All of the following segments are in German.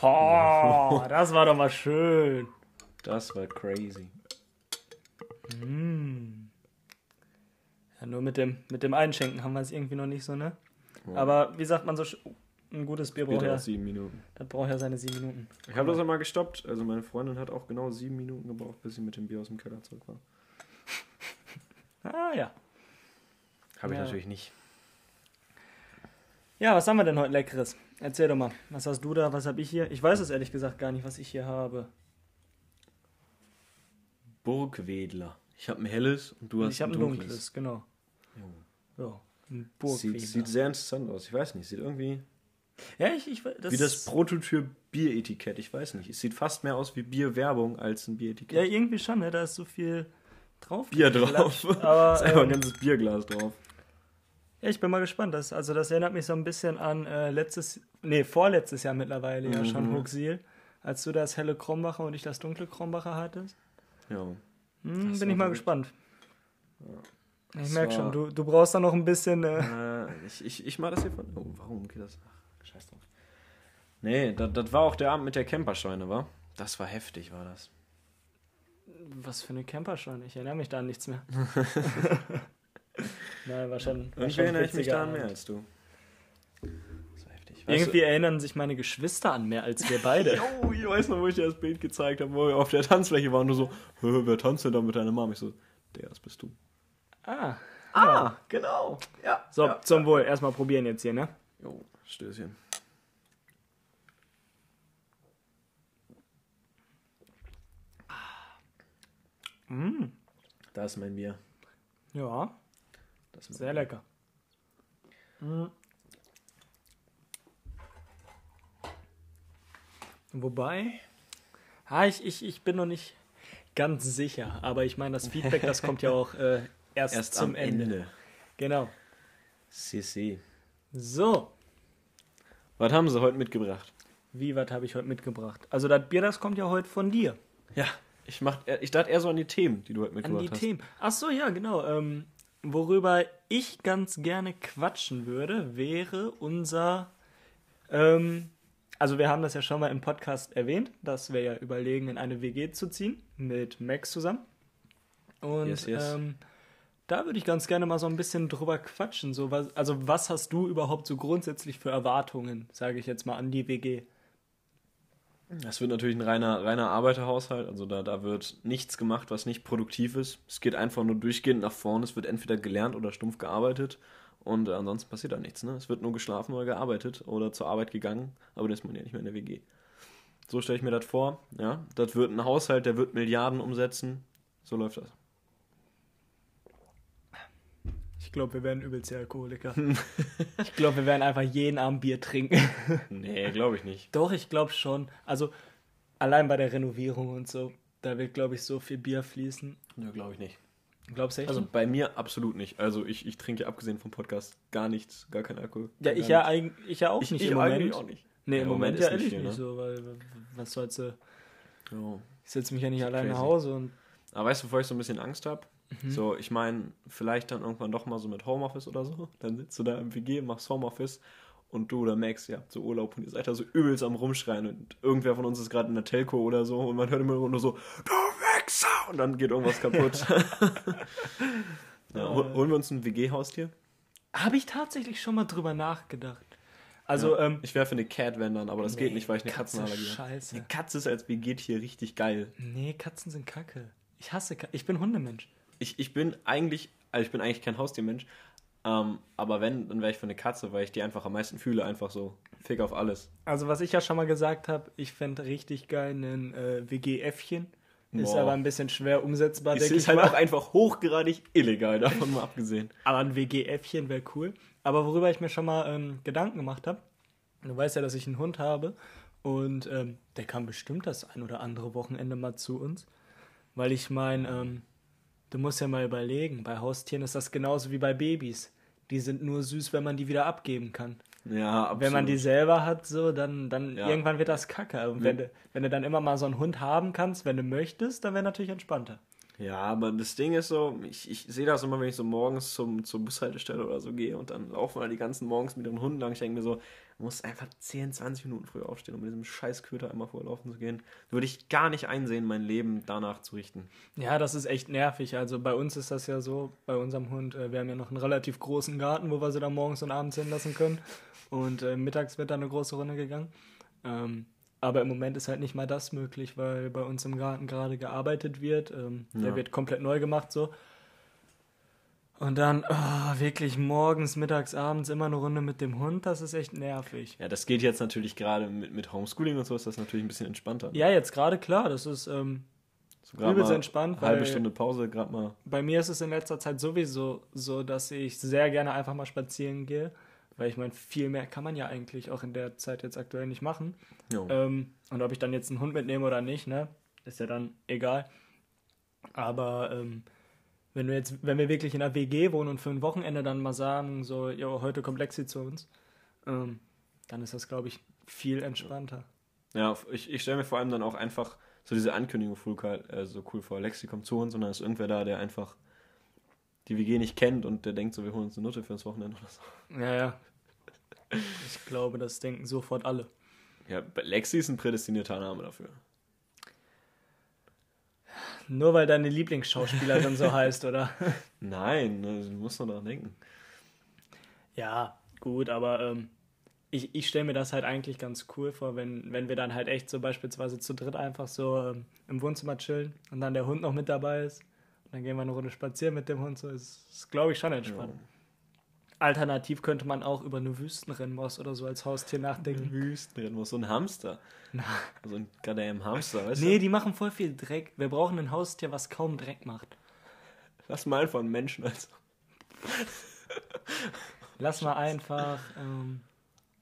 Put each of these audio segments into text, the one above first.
Boah, das war doch mal schön. Das war crazy. Mm. Ja, nur mit dem, mit dem Einschenken haben wir es irgendwie noch nicht so, ne? Aber wie sagt man so, ein gutes Bier braucht ja, sieben Minuten. das braucht ja seine sieben Minuten. Ich habe das einmal gestoppt. Also meine Freundin hat auch genau sieben Minuten gebraucht, bis sie mit dem Bier aus dem Keller zurück war. Ah ja. Habe ich Ja. natürlich nicht. Ja, was haben wir denn heute Leckeres? Erzähl doch mal. Was hast du da? Was habe ich hier? Ich weiß es ehrlich gesagt gar nicht, was ich hier habe. Burgwedler. Ich habe ein helles und du hast ich habe ein dunkles, genau. Jo. Ja, ein Sieht, Burgwedler. sieht sehr interessant aus. Ich weiß nicht, sieht irgendwie Ja, ich, ich das wie das Prototyp Bieretikett. Ich weiß nicht. Es sieht fast mehr aus wie Bierwerbung als ein Ja, Bieretikett. irgendwie schon, ne? Da ist so viel drauf. Bier drauf. Aber ist einfach ein ähm, ganzes Bierglas drauf. Ja, ich bin mal gespannt. Das, also das erinnert mich so ein bisschen an äh, letztes, nee, vorletztes Jahr mittlerweile ja schon Mhm. Hochsiel, als du das helle Krombacher und ich das dunkle Krombacher hattest. Ja. Hm, bin ich mal gespannt. Ich Das merke schon, du, du brauchst da noch ein bisschen. Äh, Äh, ich, ich, ich mach das hier von. Oh, warum geht das? Ach, scheiß drauf. Nee, das, das war auch der Abend mit der Camperscheune, war? Das war heftig, war das. was für eine Camperscheune? Ich erinnere mich da an nichts mehr. Nein, war schon. War Irgendwie erinnere ich mich daran mehr als du. Das heftig. Weißt Irgendwie erinnern sich meine Geschwister an mehr als wir beide. Du, oh, ich weiß noch, wo ich dir das Bild gezeigt habe, wo wir auf der Tanzfläche waren und du so, "Hä, wer tanzt denn da mit deiner Mom? Ich so, der, das bist du. ah. Ah, genau. Ja. So, ja. zum Wohl. Erstmal probieren jetzt hier, ne? Jo, Stößchen. Mm. Da ist mein Bier. Ja, Das sehr lecker. Mm. Wobei, ah, ich, ich, ich bin noch nicht ganz sicher, aber ich meine, das Feedback, das kommt ja auch äh, erst, Erst zum am Ende. Ende. Genau. CC. So, Was haben sie heute mitgebracht? wie, was habe ich heute mitgebracht? Also das Bier, das kommt ja heute von dir. Ja, ich, mach, ich dachte eher so an die Themen, die du heute An mitgebracht die hast. Themen. Ach so, ja, genau. Ähm, worüber ich ganz gerne quatschen würde, wäre unser. Ähm, also, wir haben das ja schon mal im Podcast erwähnt, dass wir ja überlegen, in eine WG zu ziehen mit Max zusammen. Und Yes, yes. Ähm, da würde ich ganz gerne mal so ein bisschen drüber quatschen. So, was, also, was hast du überhaupt so grundsätzlich für Erwartungen, sage ich jetzt mal, an die WG? Das wird natürlich ein reiner, reiner Arbeiterhaushalt. Also da, da wird nichts gemacht, was nicht produktiv ist. Es geht einfach nur durchgehend nach vorne. Es wird entweder gelernt oder stumpf gearbeitet. Und äh, ansonsten passiert da nichts. Ne? Es wird nur geschlafen oder gearbeitet oder zur Arbeit gegangen. Aber dann ist man ja nicht mehr in der WG. So stelle ich mir das vor. Ja, das wird ein Haushalt, der wird Milliarden umsetzen. So läuft das. Ich glaube, wir werden übelst die Alkoholiker. ich glaube, wir werden einfach jeden Abend Bier trinken. Nee, glaube ich nicht. Doch, ich glaube schon. Also allein bei der Renovierung und so, da wird, glaube ich, so viel Bier fließen. Ja, glaube ich nicht. Glaubst du echt? Also bei mir absolut nicht. Also ich, ich trinke abgesehen vom Podcast gar nichts, gar keinen Alkohol. ja, ich ja, nichts. eig ich ja auch Ich, nicht ich im Moment. eigentlich auch nicht. Nee, Ja, im Moment, Moment ja ist nicht ehrlich viel, nicht ne? so, weil was sollst du. Ja. Ich setze mich ja nicht allein nach. Hause und. Aber weißt du, wovor ich so ein bisschen Angst habe? Mhm. So, ich meine, vielleicht dann irgendwann doch mal so mit Homeoffice oder so. Dann sitzt du da im WG, machst Homeoffice und du oder Max, ihr habt so Urlaub und ihr seid da so übelst am Rumschreien und irgendwer von uns ist gerade in der Telco oder so und man hört immer nur so, du Wichser! Und dann geht irgendwas kaputt. ja, hol- holen wir uns ein WG-Haustier? Habe ich tatsächlich schon mal drüber nachgedacht. Also, ja. ähm. ich wäre für eine Cat, wenn dann, aber das geht nee, nicht, weil ich eine Katze Katzenallergie habe. scheiße. Eine Katze ist als WG-Tier richtig geil. Nee, Katzen sind kacke. Ich hasse Katzen. Ich bin Hundemensch. Ich, ich bin eigentlich, also ich bin eigentlich kein Haustiermensch, ähm, aber wenn, dann wäre ich für eine Katze, weil ich die einfach am meisten fühle, einfach so. Fick auf alles. Also, was ich ja schon mal gesagt habe, ich fände richtig geil ein äh, WG-Äffchen. Ist Boah. aber ein bisschen schwer umsetzbar, Es denke ist ich halt mal. auch einfach hochgradig illegal, davon mal abgesehen. Aber ein WG-Äffchen wäre cool. Aber worüber ich mir schon mal ähm, Gedanken gemacht habe, du weißt ja, dass ich einen Hund habe und ähm, der kam bestimmt das ein oder andere Wochenende mal zu uns. Weil ich meine, ähm, du musst ja mal überlegen, bei Haustieren ist das genauso wie bei Babys. Die sind nur süß, wenn man die wieder abgeben kann. Ja, absolut. Wenn man die selber hat, so, dann, dann Ja. irgendwann wird das kacke. Und wenn, du, wenn du dann immer mal so einen Hund haben kannst, wenn du möchtest, dann wäre natürlich entspannter. Ja, aber das Ding ist so, ich, ich sehe das immer, wenn ich so morgens zum, zur Bushaltestelle oder so gehe und dann laufen halt die ganzen morgens mit den Hunden lang. Ich denke mir so, du musst einfach 10, 20 Minuten früher aufstehen, um mit diesem scheiß Köter einmal vorlaufen zu gehen. Würde ich gar nicht einsehen, mein Leben danach zu richten. Ja, das ist echt nervig. Also bei uns ist das ja so, bei unserem Hund, äh, wir haben ja noch einen relativ großen Garten, wo wir sie dann morgens und abends hinlassen können. Und äh, mittags wird dann eine große Runde gegangen. Ähm, aber im Moment ist halt nicht mal das möglich, weil bei uns im Garten gerade gearbeitet wird. Ähm, ja. Der wird komplett neu gemacht so. Und dann oh, wirklich morgens, mittags, abends immer eine Runde mit dem Hund, das ist echt nervig. Ja, das geht jetzt natürlich gerade mit, mit Homeschooling und so, ist das natürlich ein bisschen entspannter. Ja, jetzt gerade klar, das ist ähm, so übelst entspannt. Halbe Stunde Pause, gerade mal. Bei mir ist es in letzter Zeit sowieso so, dass ich sehr gerne einfach mal spazieren gehe. Weil ich meine, viel mehr kann man ja eigentlich auch in der Zeit jetzt aktuell nicht machen. Ähm, und ob ich dann jetzt einen Hund mitnehme oder nicht, ne, ist ja dann egal. Aber ähm, wenn wir jetzt, wenn wir wirklich in einer WG wohnen und für ein Wochenende dann mal sagen, so, jo, heute kommt Lexi zu uns, ähm, dann ist das, glaube ich, viel entspannter. Ja, ich, ich stelle mir vor allem dann auch einfach so diese Ankündigung cool, äh, so cool vor, Lexi kommt zu uns und dann ist irgendwer da, der einfach die WG nicht kennt und der denkt so, wir holen uns eine Nutte fürs Wochenende oder so. Ja, ja. Ich glaube, das denken sofort alle. Ja, Lexi ist ein prädestinierter Name dafür. Nur weil deine Lieblingsschauspielerin so heißt, oder? Nein, ne, du musst nur daran denken. Ja, gut, aber ähm, ich, ich stelle mir das halt eigentlich ganz cool vor, wenn, wenn wir dann halt echt so beispielsweise zu dritt einfach so ähm, im Wohnzimmer chillen und dann der Hund noch mit dabei ist. Dann gehen wir eine Runde spazieren mit dem Hund. So ist, ist glaube ich, schon entspannt. Ja. Alternativ könnte man auch über eine Wüstenrennmaus oder so als Haustier nachdenken. Wüstenrennmaus, so ein Hamster. Na. So ein goddamn Hamster, weißt nee, du? Nee, die machen voll viel Dreck. Wir brauchen ein Haustier, was kaum Dreck macht. Lass mal einfach einen Menschen also. Lass mal einfach ähm,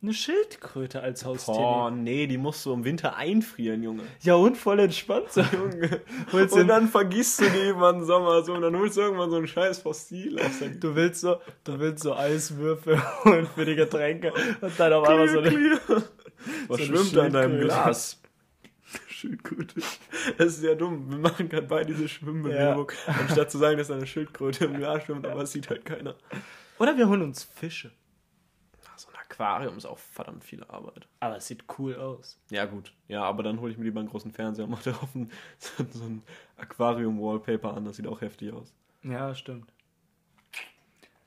eine Schildkröte als Haustier. Oh, nee, die musst du im Winter einfrieren, Junge. Ja, und voll entspannt so, Junge. und dann vergisst du die im Sommer so und dann holst du irgendwann so ein scheiß Fossil aus. Du willst so, du willst so Eiswürfel holen für die Getränke und dann auf einmal so eine. Was so schwimmt an deinem Glas? Schildkröte. Das ist ja dumm. Wir machen gerade beide diese Schwimmbewegung, ja. anstatt zu sagen, dass eine Schildkröte im Glas schwimmt, aber es sieht halt keiner. Oder wir holen uns Fische. Aquarium ist auch verdammt viel Arbeit. Aber es sieht cool aus. Ja, gut. Ja, aber dann hole ich mir lieber einen großen Fernseher und mache darauf ein, so, so ein Aquarium-Wallpaper an. Das sieht auch heftig aus. Ja, stimmt.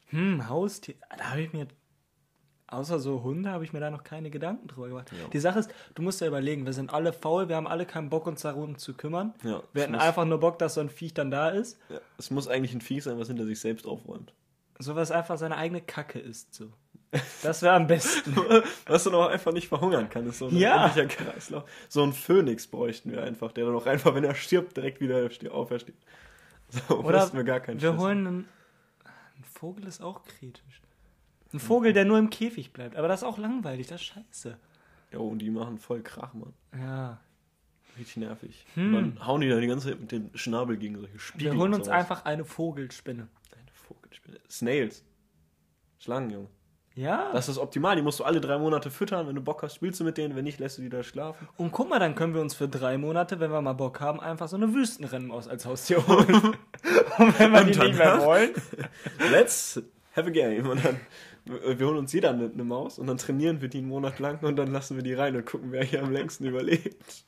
Hm, Haustier. Da habe ich mir. Außer so Hunde habe ich mir da noch keine Gedanken drüber gemacht. Ja. Die Sache ist, du musst ja überlegen, wir sind alle faul, wir haben alle keinen Bock, uns darum zu kümmern. Ja, wir hätten einfach nur Bock, dass so ein Viech dann da ist. Ja, es muss eigentlich ein Viech sein, was hinter sich selbst aufräumt. So was einfach seine eigene Kacke ist. So. Das wäre am besten. Was du noch einfach nicht verhungern kann, ist so ein ja. Kreislauf. So ein Phönix bräuchten wir einfach, der dann auch einfach, wenn er stirbt, direkt wieder aufersteht. So, Oder wir gar keinen Wir holen einen, ein Vogel ist auch kritisch. Ein Vogel, der nur im Käfig bleibt. Aber das ist auch langweilig, das ist scheiße. Ja, und die machen voll Krach, Mann. Ja. Richtig nervig. Hm. Dann hauen die da die ganze Zeit mit dem Schnabel gegen solche Spiegel. Wir holen uns einfach eine Vogelspinne. Eine Vogelspinne. Snails. Schlangen, Junge. Ja. Das ist optimal. Die musst du alle drei Monate füttern. Wenn du Bock hast, spielst du mit denen. Wenn nicht, lässt du die da schlafen. Und guck mal, dann können wir uns für drei Monate, wenn wir mal Bock haben, einfach so eine Wüstenrennmaus als Haustier holen. Und wenn wir die nicht mehr wollen. Let's have a game. Und dann, wir holen uns jeder eine, eine Maus und dann trainieren wir die einen Monat lang und dann lassen wir die rein und gucken, wer hier am längsten überlebt.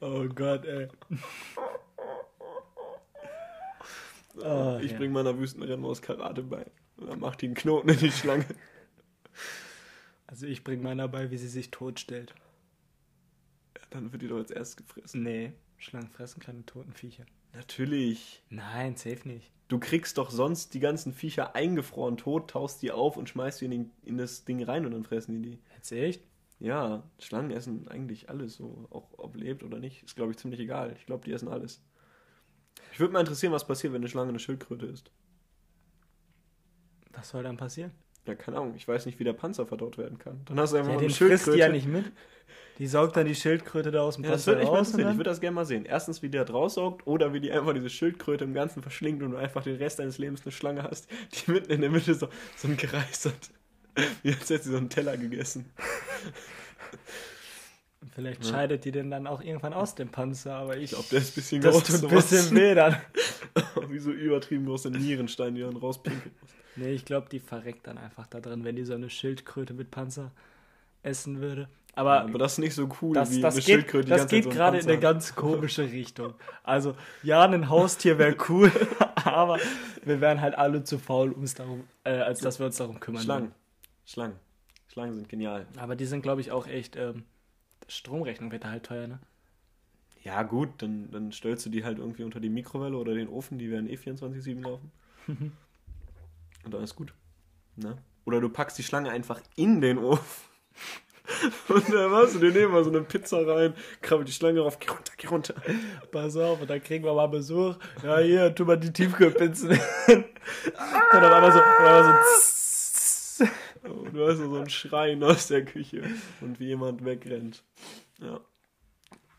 Oh Gott, ey. Oh, ich ja. bring meiner Wüstenrennmaus Karate bei. Und dann macht die einen Knoten in die Schlange. Also ich bring meiner bei, wie sie sich totstellt. Ja, dann wird die doch als erstes gefressen. Nee, Schlangen fressen keine toten Viecher. Natürlich. Nein, safe nicht. Du kriegst doch sonst die ganzen Viecher eingefroren tot, taust die auf und schmeißt die in, den, in das Ding rein und dann fressen die die. Jetzt echt? Ja, Schlangen essen eigentlich alles so, auch ob lebt oder nicht. Ist, glaube ich, ziemlich egal. Ich glaube, die essen alles. Ich würde mal interessieren, was passiert, wenn eine Schlange eine Schildkröte ist. Was soll dann passieren? Ja, keine Ahnung. Ich weiß nicht, wie der Panzer verdaut werden kann. Dann hast du einfach ja, eine Schildkröte. frisst die ja nicht mit. Die saugt dann die Schildkröte da aus dem ja, Panzer das raus. Ich würde das gerne mal sehen. Erstens, wie der da raussaugt oder wie die einfach diese Schildkröte im Ganzen verschlingt und du einfach den Rest deines Lebens eine Schlange hast, die mitten in der Mitte so, so ein Kreis hat. Wie als hätte sie so einen Teller gegessen. Vielleicht scheidet die den dann auch irgendwann aus dem Panzer, aber ich, Ich glaube, der ist ein bisschen das groß. tut ein bisschen weh dann. Wie so übertrieben große Nierensteine, die dann rauspinkeln muss. Nee, ich glaube, die verreckt dann einfach da drin, wenn die so eine Schildkröte mit Panzer essen würde. Aber Aber das ist nicht so cool das, wie das eine geht, Schildkröte, die das ganze Zeit geht so einen gerade in eine ganz komische Richtung. Also, ja, ein Haustier wäre cool, aber wir wären halt alle zu faul, um's darum, äh, als dass wir uns darum kümmern. Schlangen. Schlangen. Schlangen sind genial. würden. Aber die sind, glaube ich, auch echt. Ähm, Stromrechnung wird da halt teuer, ne? Ja, gut, dann, dann stellst du die halt irgendwie unter die Mikrowelle oder den Ofen, die werden eh 24-7 laufen. Und dann ist gut. Ne? Oder du packst die Schlange einfach in den Ofen. Und dann machst du dir nehmen mal so eine Pizza rein, krabbelt die Schlange rauf, geh runter, geh runter. Pass auf, und dann kriegen wir mal Besuch. Ja, hier, tu mal die Tiefkühlpizzen hin. Und dann einmal so, einmal so Und du hörst so einen Schreien aus der Küche und wie jemand wegrennt. Ja.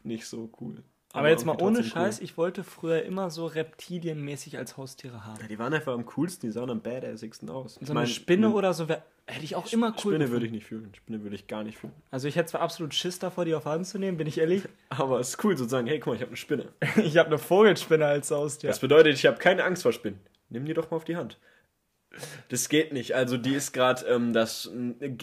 Nicht so cool. Aber jetzt mal ohne trotzdem cool. Scheiß, ich wollte früher immer so reptilienmäßig als Haustiere haben. Ja, die waren einfach am coolsten, die sahen am badassigsten aus. So eine Spinne oder so wär, hätte ich auch immer cool Spinne gefunden. würde ich nicht fühlen. Spinne würde ich gar nicht fühlen. Also ich hätte zwar absolut Schiss davor, die auf Hand zu nehmen, bin ich ehrlich. Aber es ist cool zu sagen, hey, guck mal, ich habe eine Spinne. Ich habe eine Vogelspinne als Haustier. Das bedeutet, ich habe keine Angst vor Spinnen. Nimm die doch mal auf die Hand. Das geht nicht. Also die ist gerade ähm, das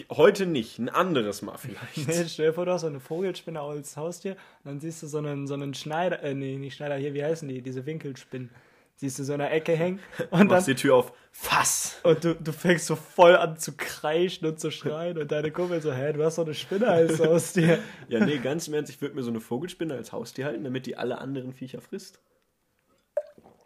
heute nicht, ein anderes Mal vielleicht. Nee, stell dir vor, du hast so eine Vogelspinne als Haustier und dann siehst du so einen, so einen Schneider, äh, nee, nicht Schneider, hier, wie heißen die, diese Winkelspinnen. Siehst du so in der Ecke hängen und Machst dann die Tür auf. Fass. und du, du fängst so voll an zu kreischen und zu schreien und deine Kumpel so, hä, du hast doch eine Spinne als Haustier. Ja, nee, ganz im Ernst, ich würde mir so eine Vogelspinne als Haustier halten, damit die alle anderen Viecher frisst.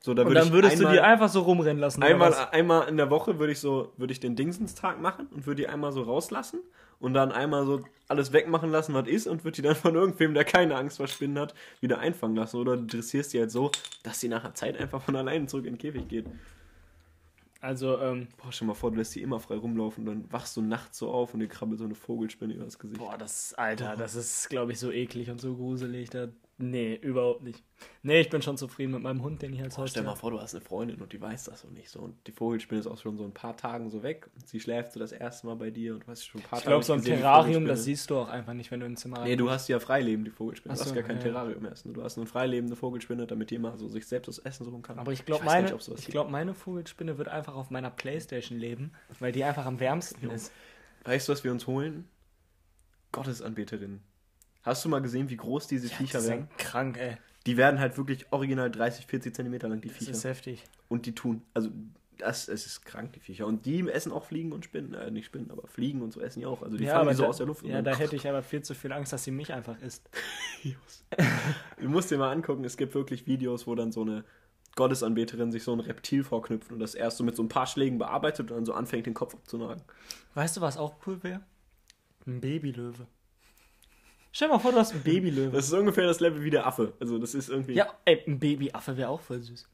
So, da Und würde dann würdest du einmal, die einfach so rumrennen lassen. einmal, einmal in der Woche würde ich so, würde ich den Dingsenstag machen und würde die einmal so rauslassen und dann einmal so alles wegmachen lassen, was ist und würde die dann von irgendwem, der keine Angst vor Spinnen hat, wieder einfangen lassen. Oder du dressierst die halt so, dass sie nach einer Zeit einfach von alleine zurück in den Käfig geht. Also, ähm, Boah, stell mal vor, du lässt die immer frei rumlaufen und dann wachst du nachts so auf und dir krabbelt so eine Vogelspinne über das Gesicht. boah, das, Alter, das ist, glaube ich, so eklig und so gruselig. Da, nee, überhaupt nicht. Nee, ich bin schon zufrieden mit meinem Hund, den ich als Boah, stell Haustier mal vor, du hast eine Freundin und die weiß das so nicht so. Und die Vogelspinne ist auch schon so ein paar Tagen so weg. Und sie schläft so das erste Mal bei dir und du hast schon ein paar Ich glaube, nicht so ein Terrarium, das siehst du auch einfach nicht, wenn du ins Zimmer Nee, du hast ja freileben, die Vogelspinne. Ach du hast so, gar kein ja. Terrarium erst. Du hast eine freilebende Vogelspinne, damit die immer so sich selbst das Essen suchen kann. Aber ich glaube, meine, nicht, ich glaub, meine Vogelspinne wird einfach auf meiner Playstation leben, weil die einfach am wärmsten ist. Weißt du, was wir uns holen? Gottesanbeterinnen. Hast du mal gesehen, wie groß diese Ja, Viecher das werden? krank, ey. Die werden halt wirklich original 30, 40 Zentimeter lang, die Das Viecher. ist heftig. Und die tun, also das, es ist krank, die Viecher. Und die essen auch Fliegen und Spinnen. Äh, nicht Spinnen, aber Fliegen und so essen die auch. Also die ja, die so da, aus der Luft. ja, da hätte ich aber viel zu viel Angst, dass sie mich einfach isst. Du musst dir mal angucken, es gibt wirklich Videos, wo dann so eine Gottesanbeterin sich so ein Reptil vorknüpft und das erst so mit so ein paar Schlägen bearbeitet und dann so anfängt, den Kopf abzunagen. Weißt du, was auch cool wäre? Ein Babylöwe. Stell dir mal vor, du hast einen Babylöwe. Das ist ungefähr das Level wie der Affe. Also das ist irgendwie. Ja, ey, ein Babyaffe wäre auch voll süß.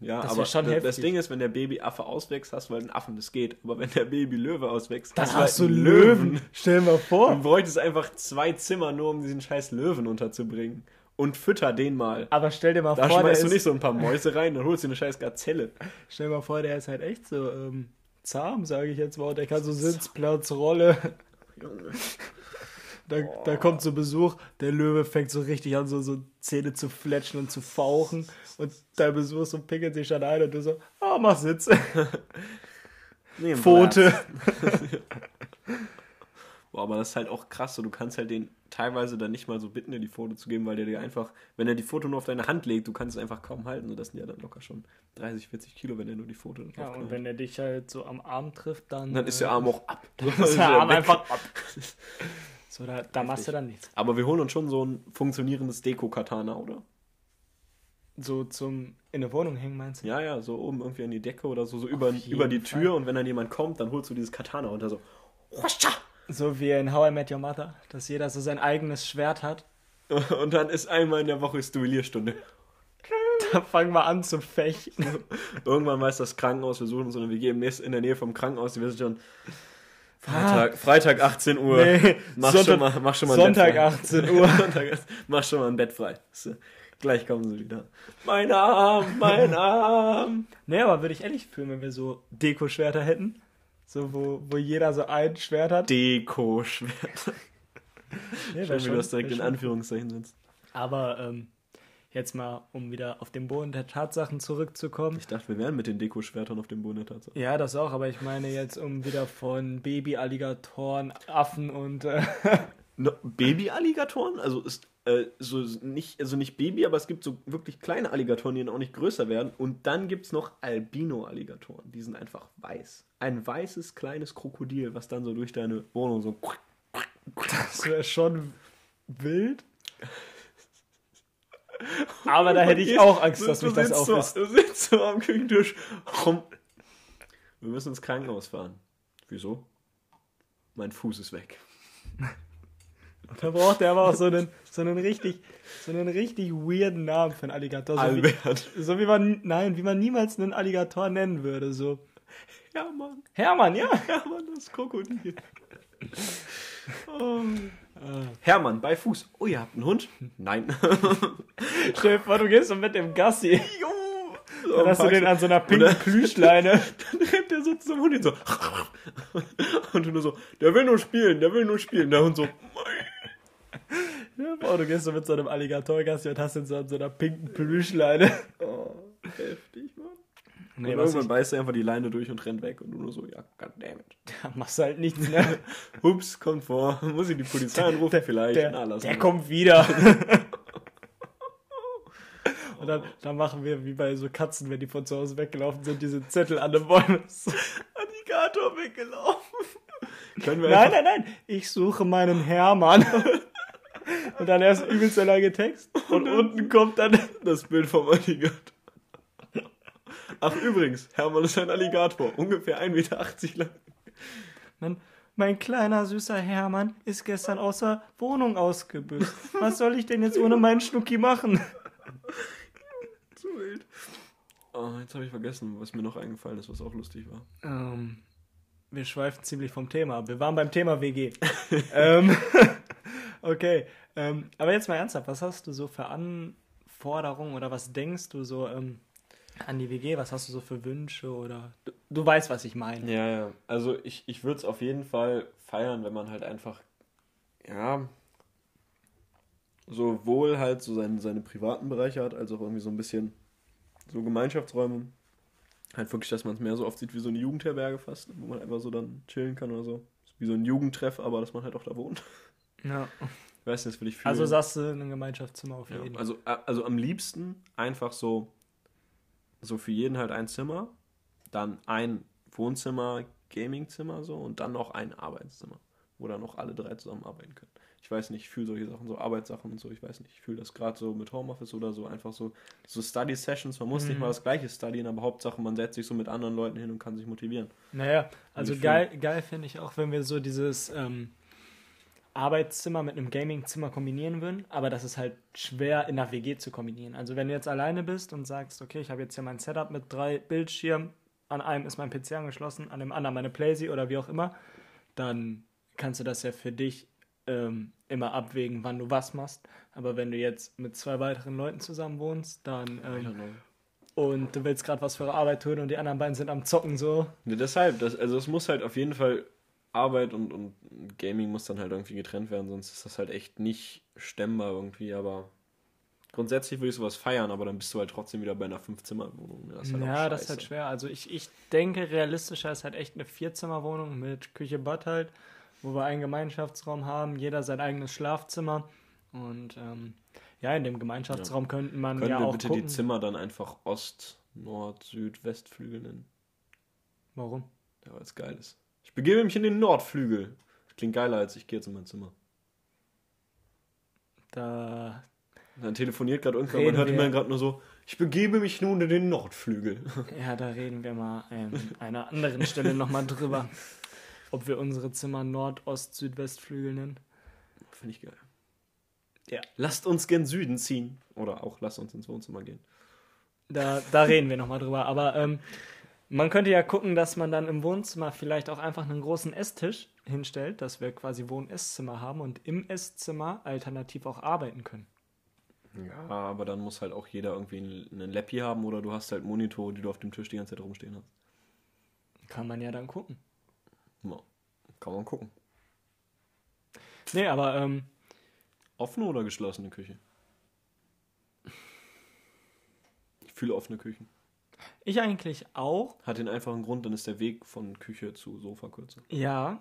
ja das aber schon das, das heftig. Ding ist, wenn der Babyaffe auswächst, hast du halt einen Affen, das geht. Aber wenn der Babylöwe auswächst, Dann halt hast du einen Löwen. Stell dir mal Du vor. bräuchtest einfach zwei Zimmer nur, um diesen scheiß Löwen unterzubringen. Und fütter den mal. Aber stell dir mal Da vor, der schmeißt du nicht so ein paar Mäuse rein, dann holst du eine scheiß Gazelle. stell dir mal vor, der ist halt echt so ähm, zahm, sage ich jetzt mal. Und der kann so Sitzplatz, Rolle. Junge. Da, da kommt so Besuch, der Löwe fängt so richtig an, so, so Zähne zu fletschen und zu fauchen. Und dein Besuch so pickelt sich dann ein und du so, ah, mach Sitz. Nee, Pfote. Boah, aber das ist halt auch krass, so du kannst halt den teilweise dann nicht mal so bitten, dir die Foto zu geben, weil der dir einfach, wenn er die Foto nur auf deine Hand legt, du kannst es einfach kaum halten. So, das sind ja dann locker schon 30, 40 Kilo, wenn er nur die Foto drauf Ja, und knallt. wenn er dich halt so am Arm trifft, dann. dann ist äh, der Arm auch ab. Dann ist der er Arm weg. einfach ab. So, da, da machst du dann nichts. Aber wir holen uns schon so ein funktionierendes Deko-Katana, oder? So zum in der Wohnung hängen, meinst du? Ja, ja, so oben irgendwie an die Decke oder so, so über, über die Fall. Tür und wenn dann jemand kommt, dann holst du dieses Katana runter, so. Huascha! So wie in How I Met Your Mother, dass jeder so sein eigenes Schwert hat. Und dann ist einmal in der Woche ist Duellierstunde. Da fangen wir an zu fechten. Irgendwann weiß das Krankenhaus, wir suchen uns eine WG im nächsten, in der Nähe vom Krankenhaus, die wissen schon. Freitag, Freitag 18 Uhr. Nee, mach, Sonntag- schon mal, mach schon mal ein Sonntag Bett frei. 18 Uhr. Sonntag, mach schon mal ein Bett frei. Gleich kommen sie wieder. Mein Arm, mein Arm. Nee, aber würde ich ehrlich fühlen, wenn wir so Deko-Schwerter hätten. So, wo, wo jeder so ein Schwert hat. Deko-Schwert. Nee, Schön, wie du das direkt in Anführungszeichen setzt. Aber ähm, jetzt mal, um wieder auf den Boden der Tatsachen zurückzukommen. Ich dachte, wir wären mit den Dekoschwertern auf dem Boden der Tatsache. Ja, das auch, aber ich meine jetzt, um wieder von Baby-Alligatoren, Affen und äh, No, Baby-Alligatoren? Also ist äh, so nicht, also nicht Baby, aber es gibt so wirklich kleine Alligatoren, die dann auch nicht größer werden. Und dann gibt es noch Albino-Alligatoren. Die sind einfach weiß. Ein weißes kleines Krokodil, was dann so durch deine Wohnung so. das wäre schon wild. Aber da hätte ich auch Angst, dass du mich das auffrisst. Du sitzt so am Küchentisch. Rum. Wir müssen ins Krankenhaus fahren. Wieso? Mein Fuß ist weg. Da braucht er aber auch so einen, so einen richtig, so einen richtig weirden Namen für einen Alligator. So wie, Albert. so wie man, nein, wie man niemals einen Alligator nennen würde. So, Hermann. Hermann, ja. Hermann, das Krokodil. Oh. Hermann, bei Fuß. Oh, ihr habt einen Hund? Nein. Stell dir vor, du gehst so mit dem Gassi. Jo. Dann hast du den an so einer pinken Plüschleine. Dann rennt der so zum Hund hin so. Und du nur so, der will nur spielen, der will nur spielen. Der Hund so, Ja, boah, du gehst so mit so einem Alligator-Gassi und hast ihn so an so einer pinken Plüschleine. oh. Nee, und irgendwann ich, beißt er einfach die Leine durch und rennt weg. Und du nur so, ja, goddammit. da machst du halt nichts, ne? Hups, kommt vor. Muss ich die Polizei anrufen? Vielleicht. Der, Na, lass der kommt wieder. Und dann, dann machen wir wie bei so Katzen, wenn die von zu Hause weggelaufen sind, diese Zettel an den Bäumen. Alligator weggelaufen. Können wir Nein, nein, nein, ich suche meinen Hermann. Und dann erst übelst der lange Text. Und unten kommt dann. das Bild vom Alligator. Ach, übrigens, Hermann ist ein Alligator. Ungefähr 1,80 Meter lang. Mein, mein kleiner süßer Hermann ist gestern aus der Wohnung ausgebüxt. Was soll ich denn jetzt ohne meinen Schnucki machen? Zu wild. Oh, jetzt habe ich vergessen, was mir noch eingefallen ist, was auch lustig war. Ähm, wir schweifen ziemlich vom Thema ab. Wir waren beim Thema WG. ähm, okay. Ähm, aber jetzt mal ernsthaft, was hast du so für Anforderungen oder was denkst du so ähm, an die WG? Was hast du so für Wünsche oder du, du weißt, was ich meine. Ja, ja. Also ich, ich würde es auf jeden Fall feiern, wenn man halt einfach, ja, sowohl halt so seine, seine privaten Bereiche hat, als auch irgendwie so ein bisschen so Gemeinschaftsräume. Halt wirklich, dass man es mehr so oft sieht wie so eine Jugendherberge fast, wo man einfach so dann chillen kann oder so. Wie so ein Jugendtreff, aber dass man halt auch da wohnt. Ja. Ich weiß nicht, das will ich fühlen. Also sagst du ein Gemeinschaftszimmer auf Ja, jeden Fall. also, a- also am liebsten einfach so, so für jeden halt ein Zimmer, dann ein Wohnzimmer, Gamingzimmer so und dann noch ein Arbeitszimmer, wo dann noch alle drei zusammenarbeiten können. Ich weiß nicht, ich fühle solche Sachen, so Arbeitssachen und so, ich weiß nicht, ich fühle das gerade so mit Homeoffice oder so, einfach so, so Study-Sessions, man muss nicht Mhm. mal das gleiche studieren, aber Hauptsache man setzt sich so mit anderen Leuten hin und kann sich motivieren. Naja, also geil, geil finde ich auch, wenn wir so dieses ähm, Arbeitszimmer mit einem Gamingzimmer kombinieren würden, aber das ist halt schwer in der WG zu kombinieren. Also wenn du jetzt alleine bist und sagst, okay, ich habe jetzt hier mein Setup mit drei Bildschirmen, an einem ist mein PC angeschlossen, an dem anderen meine Playsee oder wie auch immer, dann kannst du das ja für dich ähm, immer abwägen, wann du was machst. Aber wenn du jetzt mit zwei weiteren Leuten zusammen wohnst, dann ähm, und du willst gerade was für Arbeit tun und die anderen beiden sind am Zocken so, Ja, deshalb, das, also es muss halt auf jeden Fall Arbeit und, und Gaming muss dann halt irgendwie getrennt werden, sonst ist das halt echt nicht stemmbar irgendwie, aber grundsätzlich würde ich sowas feiern, aber dann bist du halt trotzdem wieder bei einer Fünf-Zimmer-Wohnung. Das halt ja, das ist halt scheiße. schwer. Also ich, ich denke, realistischer ist halt echt eine Vierzimmerwohnung mit Küche, Bad halt, wo wir einen Gemeinschaftsraum haben, jeder sein eigenes Schlafzimmer. Und ähm, ja, in dem Gemeinschaftsraum könnten man Können ja wir auch bitte gucken. die Zimmer dann einfach Ost, Nord, Süd, Westflügel nennen? Warum? Ja, weil es geil ist. Ich begebe mich in den Nordflügel. Klingt geiler, als ich gehe jetzt in mein Zimmer. Da, Dann telefoniert gerade irgendwann, Reden man hört immer gerade nur so, ich begebe mich nun in den Nordflügel. ja, da reden wir mal an einer anderen Stelle nochmal drüber, ob wir unsere Zimmer Nord, Ost, Süd, Westflügel nennen. Finde ich geil. Ja. Lasst uns gen Süden ziehen. Oder auch lasst uns ins Wohnzimmer gehen. Da, da reden wir nochmal drüber. Aber ähm, man könnte ja gucken, dass man dann im Wohnzimmer vielleicht auch einfach einen großen Esstisch hinstellt, dass wir quasi Wohn-Esszimmer haben und im Esszimmer alternativ auch arbeiten können. Ja, aber dann muss halt auch jeder irgendwie einen Lappi haben oder du hast halt Monitor, die du auf dem Tisch die ganze Zeit rumstehen hast. Kann man ja dann gucken. Ja, kann man gucken. Nee, aber ähm, Offene oder geschlossene Küche? Ich fühle offene Küchen. Ich eigentlich auch. Hat den einfachen Grund, dann ist der Weg von Küche zu Sofa kürzer. Ja,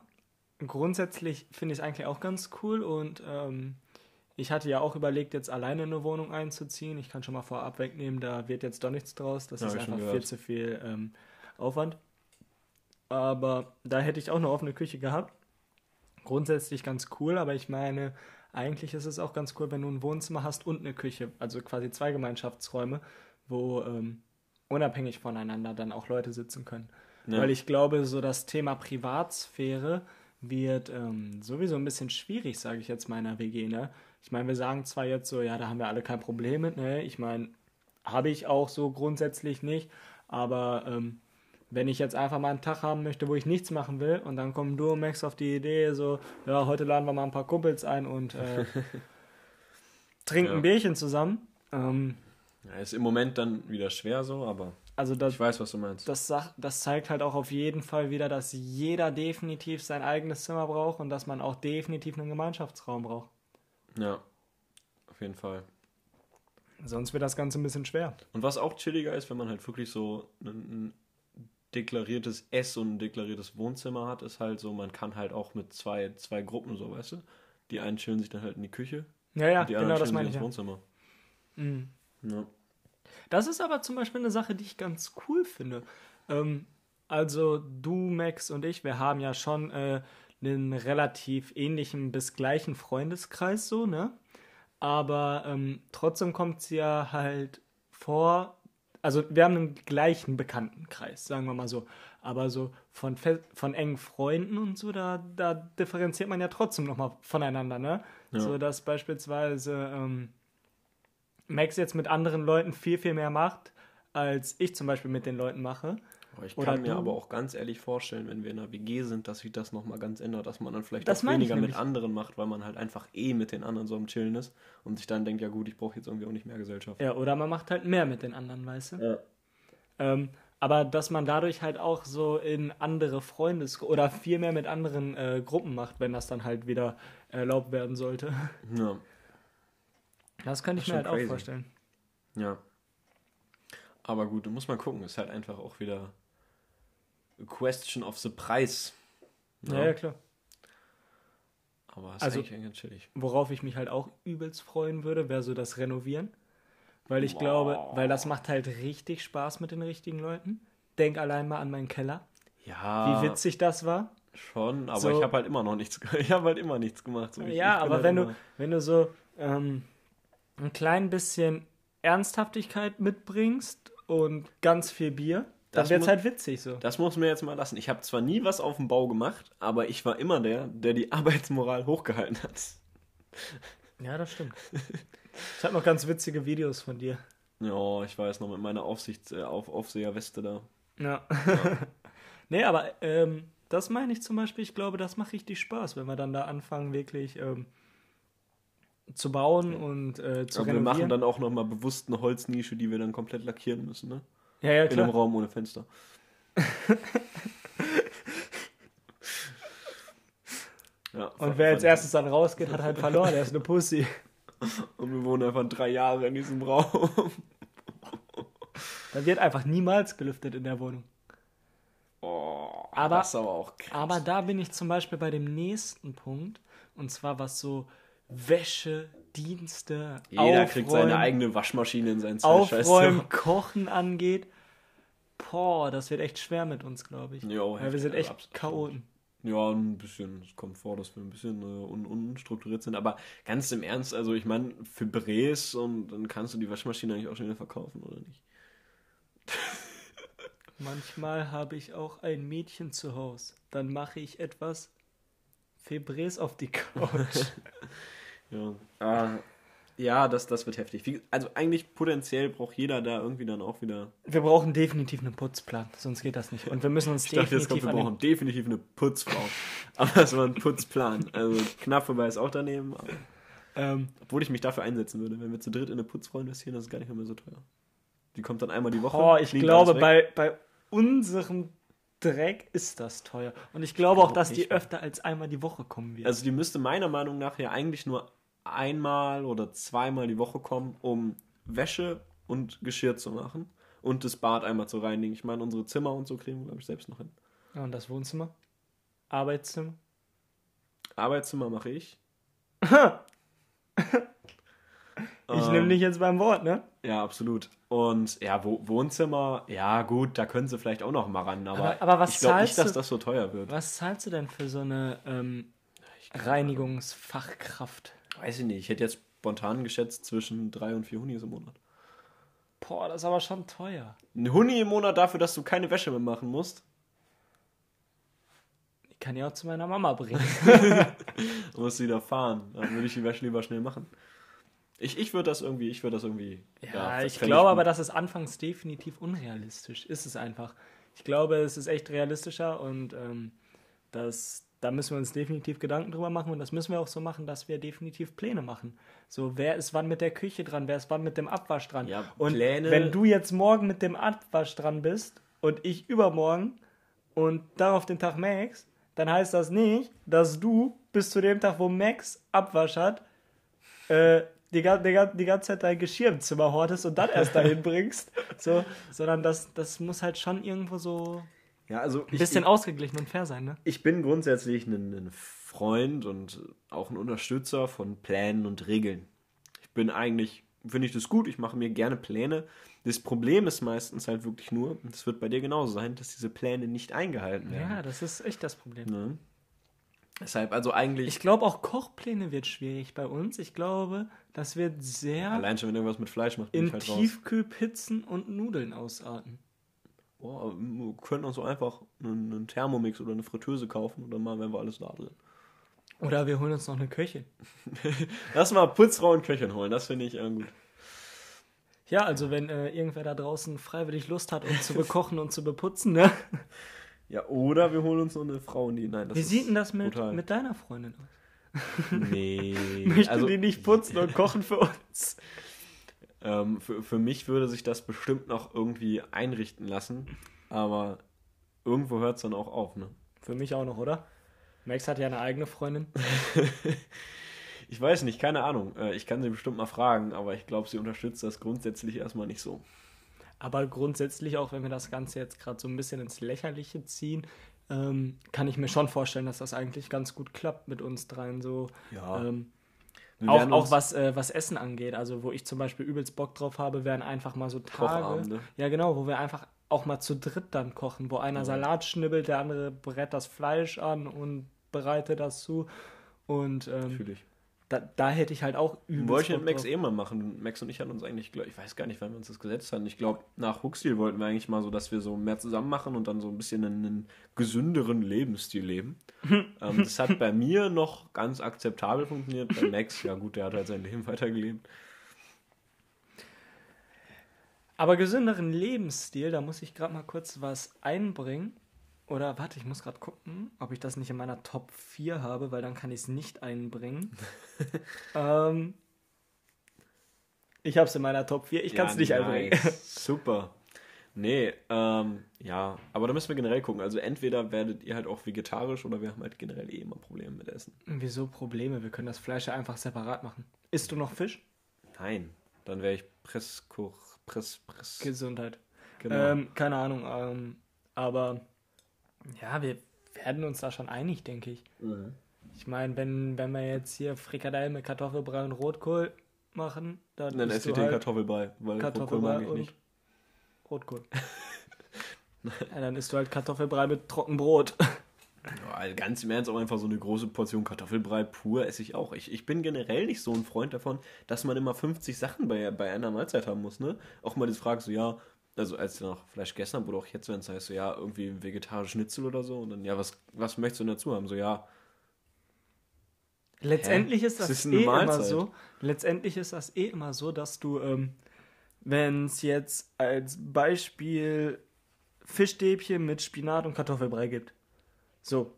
grundsätzlich finde ich es eigentlich auch ganz cool und ähm, ich hatte ja auch überlegt, jetzt alleine in eine Wohnung einzuziehen. Ich kann schon mal vorab wegnehmen, da wird jetzt doch nichts draus. Das Ja, ist einfach viel zu viel ähm, Aufwand. Aber da hätte ich auch eine offene Küche gehabt. Grundsätzlich ganz cool, aber ich meine, eigentlich ist es auch ganz cool, wenn du ein Wohnzimmer hast und eine Küche, also quasi zwei Gemeinschaftsräume, wo ähm, unabhängig voneinander dann auch Leute sitzen können. Ja. Weil ich glaube, so das Thema Privatsphäre wird ähm, sowieso ein bisschen schwierig, sage ich jetzt meiner WG. Ne? Ich meine, wir sagen zwar jetzt so, ja, da haben wir alle kein Problem mit. Ne? Ich meine, habe ich auch so grundsätzlich nicht. Aber ähm, wenn ich jetzt einfach mal einen Tag haben möchte, wo ich nichts machen will und dann kommen du und Max auf die Idee, so, ja, heute laden wir mal ein paar Kumpels ein und äh, trinken Ja. ein Bierchen zusammen. Ähm, Ja, ist im Moment dann wieder schwer so, aber also das, ich weiß, was du meinst. das, das zeigt halt auch auf jeden Fall wieder, dass jeder definitiv sein eigenes Zimmer braucht und dass man auch definitiv einen Gemeinschaftsraum braucht. Ja, auf jeden Fall. Sonst wird das Ganze ein bisschen schwer. Und was auch chilliger ist, wenn man halt wirklich so ein, deklariertes Ess- und ein deklariertes Wohnzimmer hat, ist halt so, man kann halt auch mit zwei, zwei Gruppen so, weißt du? Die einen chillen sich dann halt in die Küche Ja, ja, und die genau anderen das chillen meine ich. ins Ja. Wohnzimmer. Mhm. Ja. Das ist aber zum Beispiel eine Sache, die ich ganz cool finde. Ähm, also du, Max und ich, wir haben ja schon äh, einen relativ ähnlichen bis gleichen Freundeskreis so, ne? Aber ähm, trotzdem kommt es ja halt vor, also wir haben einen gleichen Bekanntenkreis, sagen wir mal so. Aber so von, von engen Freunden und so, da, da differenziert man ja trotzdem nochmal voneinander, ne? Ja. So dass beispielsweise ähm, Max jetzt mit anderen Leuten viel, viel mehr macht, als ich zum Beispiel mit den Leuten mache. Ich Oder kann mir du- aber auch ganz ehrlich vorstellen, wenn wir in einer WG sind, dass sich das nochmal ganz ändert, dass man dann vielleicht Das auch weniger mit anderen macht, weil man halt einfach eh mit den anderen so am Chillen ist und sich dann denkt, ja gut, ich brauche jetzt irgendwie auch nicht mehr Gesellschaft. Ja, oder man macht halt mehr mit den anderen, weißt du? Ja. Ähm, aber dass man dadurch halt auch so in andere Freundes- oder viel mehr mit anderen äh, Gruppen macht, wenn das dann halt wieder erlaubt werden sollte. Ja. Das könnte ich Das mir halt schon auch crazy. vorstellen. Ja. Aber gut, da muss man gucken. Ist halt einfach auch wieder a question of the Preis. Ja, ja, klar. Aber ist Also- eigentlich ganz chillig. Worauf ich mich halt auch übelst freuen würde, wäre so das Renovieren. Weil ich Boah. glaube, weil das macht halt richtig Spaß mit den richtigen Leuten. Denk allein mal an meinen Keller. Ja, Wie witzig das war. schon, aber So- ich habe halt immer noch nichts Ich habe halt immer nichts gemacht. So, ich, ja, ich aber halt wenn du, wenn du so ähm, ein klein bisschen Ernsthaftigkeit mitbringst und ganz viel Bier, dann Das wird's mu- halt witzig so. Das muss mir jetzt mal lassen. Ich habe zwar nie was auf dem Bau gemacht, aber ich war immer der, der die Arbeitsmoral hochgehalten hat. Ja, das stimmt. ich habe noch ganz witzige Videos von dir. Ja, ich weiß noch mit meiner Aufsichts äh, auf Aufseherweste da. Ja. nee, aber ähm, das meine ich zum Beispiel, ich glaube, das macht richtig Spaß, wenn wir dann da anfangen, wirklich ähm, zu bauen und äh, zu aber wir renovieren. machen dann auch nochmal bewusst eine Holznische, die wir dann komplett lackieren müssen, ne? ja, ja, In einem klar. Raum ohne Fenster. ja, Und wer als erstes dann rausgeht, hat halt verloren. Der ist eine Pussy. Und wir wohnen einfach drei Jahre in diesem Raum. Da wird einfach niemals gelüftet in der Wohnung. Oh, Aber- das ist aber auch krass. Aber da bin ich zum Beispiel bei dem nächsten Punkt. Und zwar was so Wäsche, Dienste, Jeder kriegt seine Aufräumen- eigene Waschmaschine in sein Zimmer. Aufräumen, Kochen angeht. Boah, das wird echt schwer mit uns, glaube ich. Jo, Weil wir sind echt absolut. Chaoten. Ja, ein bisschen. Es kommt vor, dass wir ein bisschen äh, un unstrukturiert sind. Aber ganz im Ernst, also ich meine, für Brees und dann kannst du die Waschmaschine eigentlich auch schon wieder verkaufen, oder nicht? Manchmal habe ich auch ein Mädchen zu Hause. Dann mache ich etwas Febres auf die Couch. Ja. Ah, ja, das, das wird heftig. Wie, also eigentlich potenziell braucht jeder da irgendwie dann auch wieder. wir brauchen definitiv einen Putzplan, sonst geht das nicht. Und wir müssen uns Ich dachte, jetzt definitiv kommt, wir brauchen definitiv eine Putzfrau. aber es war ein Putzplan. Also knapp vorbei ist auch daneben. Aber, ähm, obwohl ich mich dafür einsetzen würde, wenn wir zu dritt in eine Putzfrau investieren, das ist gar nicht mehr so teuer. Die kommt dann einmal die Woche. Oh, ich glaube, bei, bei unserem Dreck ist das teuer. Und ich glaube auch, dass die öfter als einmal die Woche kommen wird. Also die müsste meiner Meinung nach ja eigentlich nur einmal oder zweimal die Woche kommen, um Wäsche und Geschirr zu machen und das Bad einmal zu reinigen. Ich meine, unsere Zimmer und so kriegen wir, glaube ich, selbst noch hin. Ja, und das Wohnzimmer? Arbeitszimmer? Arbeitszimmer mache ich. Ich Ähm, nehme dich jetzt beim Wort, ne? Ja, absolut. Und ja, Wo Wohnzimmer, ja gut, da können sie vielleicht auch noch mal ran, aber, Aber- aber was ich glaube nicht, dass du- das so teuer wird. Was zahlst du denn für so eine ähm, Reinigungsfachkraft? Weiß ich nicht, ich hätte jetzt spontan geschätzt zwischen drei und vier Hunis im Monat. Boah, das ist aber schon teuer. Ein Huni im Monat dafür, dass du keine Wäsche mehr machen musst. Die kann ich auch zu meiner Mama bringen. Du musst wieder fahren. Dann würde ich die Wäsche lieber schnell machen. Ich, ich würde das irgendwie, ich würde das irgendwie. Ja, ich fänd glaube aber, das ist anfangs definitiv unrealistisch. Ist es einfach. Ich glaube, es ist echt realistischer und ähm, das, da müssen wir uns definitiv Gedanken drüber machen und das müssen wir auch so machen, dass wir definitiv Pläne machen. So, wer ist wann mit der Küche dran, wer ist wann mit dem Abwasch dran. Ja, und Pläne- wenn du jetzt morgen mit dem Abwasch dran bist und ich übermorgen und darauf den Tag Max, dann heißt das nicht, dass du bis zu dem Tag, wo Max Abwasch hat, äh, die, die, die ganze Zeit dein Geschirr im Zimmer hortest und dann erst dahin bringst. So, sondern das, das muss halt schon irgendwo so Ja, also ein bisschen ich, ausgeglichen und fair sein, ne? ich bin grundsätzlich ein, ein Freund und auch ein Unterstützer von Plänen und Regeln. Ich bin eigentlich, finde ich das gut, ich mache mir gerne Pläne. Das Problem ist meistens halt wirklich nur, und das wird bei dir genauso sein, dass diese Pläne nicht eingehalten werden. Ja, das ist echt das Problem. Ne? Deshalb, also eigentlich, Ich glaube, auch Kochpläne wird schwierig bei uns. Ich glaube, das wird sehr allein schon, wenn irgendwas mit Fleisch macht, bin in ich halt raus. Tiefkühlpizzen und Nudeln ausarten. Oh, wir können auch so einfach einen, Thermomix oder eine Fritteuse kaufen und dann machen wir alles da drin. Oder wir holen uns noch eine Köchin. Lass mal Putzfrau und Köchin holen, das finde ich äh, gut. Ja, also wenn äh, irgendwer da draußen freiwillig Lust hat, uns zu bekochen und zu beputzen, ne? Ja, oder wir holen uns noch eine Frau, die. Nein, das Wie sieht denn das mit, brutal. mit deiner Freundin aus? Nee. Möchte also, die nicht putzen und kochen für uns? Ähm, für, für mich würde sich das bestimmt noch irgendwie einrichten lassen, aber irgendwo hört es dann auch auf, ne? Für mich auch noch, oder? Max hat ja eine eigene Freundin. Ich weiß nicht, keine Ahnung. Äh, Ich kann sie bestimmt mal fragen, aber ich glaube, sie unterstützt das grundsätzlich erstmal nicht so. Aber grundsätzlich, auch wenn wir das Ganze jetzt gerade so ein bisschen ins Lächerliche ziehen, ähm, kann ich mir schon vorstellen, dass das eigentlich ganz gut klappt mit uns dreien. So, Ja. ähm, auch auch was, äh, was Essen angeht. Also, wo ich zum Beispiel übelst Bock drauf habe, wären einfach mal so Tage. Kochabende. Ja, genau, wo wir einfach auch mal zu dritt dann kochen, wo einer Salat schnibbelt, der andere brät das Fleisch an und bereitet das zu. Und ähm, Natürlich. Da, da hätte ich halt auch übelst Wollte ich mit Max eh mal machen. Max und ich hatten uns eigentlich, glaub- ich weiß gar nicht, wann wir uns das gesetzt hatten. Ich glaube, nach Huxley wollten wir eigentlich mal so, dass wir so mehr zusammen machen und dann so ein bisschen einen, einen gesünderen Lebensstil leben. ähm, das hat bei mir noch ganz akzeptabel funktioniert. Bei Max, ja gut, der hat halt sein Leben weitergelebt. Aber gesünderen Lebensstil, da muss ich gerade mal kurz was einbringen. Oder warte, ich muss gerade gucken, ob ich das nicht in meiner Top 4 habe, weil dann kann ich es nicht einbringen. ähm, ich habe es in meiner Top 4, ich kann es nicht einbringen. nice. Super. Nee, ähm, ja, aber da müssen wir generell gucken. Also entweder werdet ihr halt auch vegetarisch oder wir haben halt generell eh immer Probleme mit Essen. Wieso Probleme? Wir können das Fleisch ja einfach separat machen. Isst du noch Fisch? Nein, dann wäre ich Presskoch, Press, Press. Gesundheit. Genau. Ähm, keine Ahnung, ähm, aber ja, wir werden uns da schon einig, denke ich. Mhm. Ich meine, wenn, wenn wir jetzt hier Frikadellen mit Kartoffelbrei und Rotkohl machen, dann, Dann isst esse ich du den halt Kartoffelbrei, weil Rotkohl Kartoffelbrei mag ich und nicht. Rotkohl. ja, dann isst du halt Kartoffelbrei mit Trockenbrot. Ja, ganz im Ernst, auch einfach so eine große Portion Kartoffelbrei pur esse ich auch. Ich, ich bin generell nicht so ein Freund davon, dass man immer 50 Sachen bei, bei einer Mahlzeit haben muss, ne? Auch mal das fragst so, ja, also als noch Fleisch gestern oder auch jetzt, wenn es heißt, so, ja, irgendwie vegetarische Schnitzel oder so und dann, ja, was, was möchtest du denn dazu haben? So, ja, Letztendlich ist Das das, ist eh immer so. Letztendlich ist das eh immer so, dass du, ähm, wenn es jetzt als Beispiel Fischstäbchen mit Spinat und Kartoffelbrei gibt. So,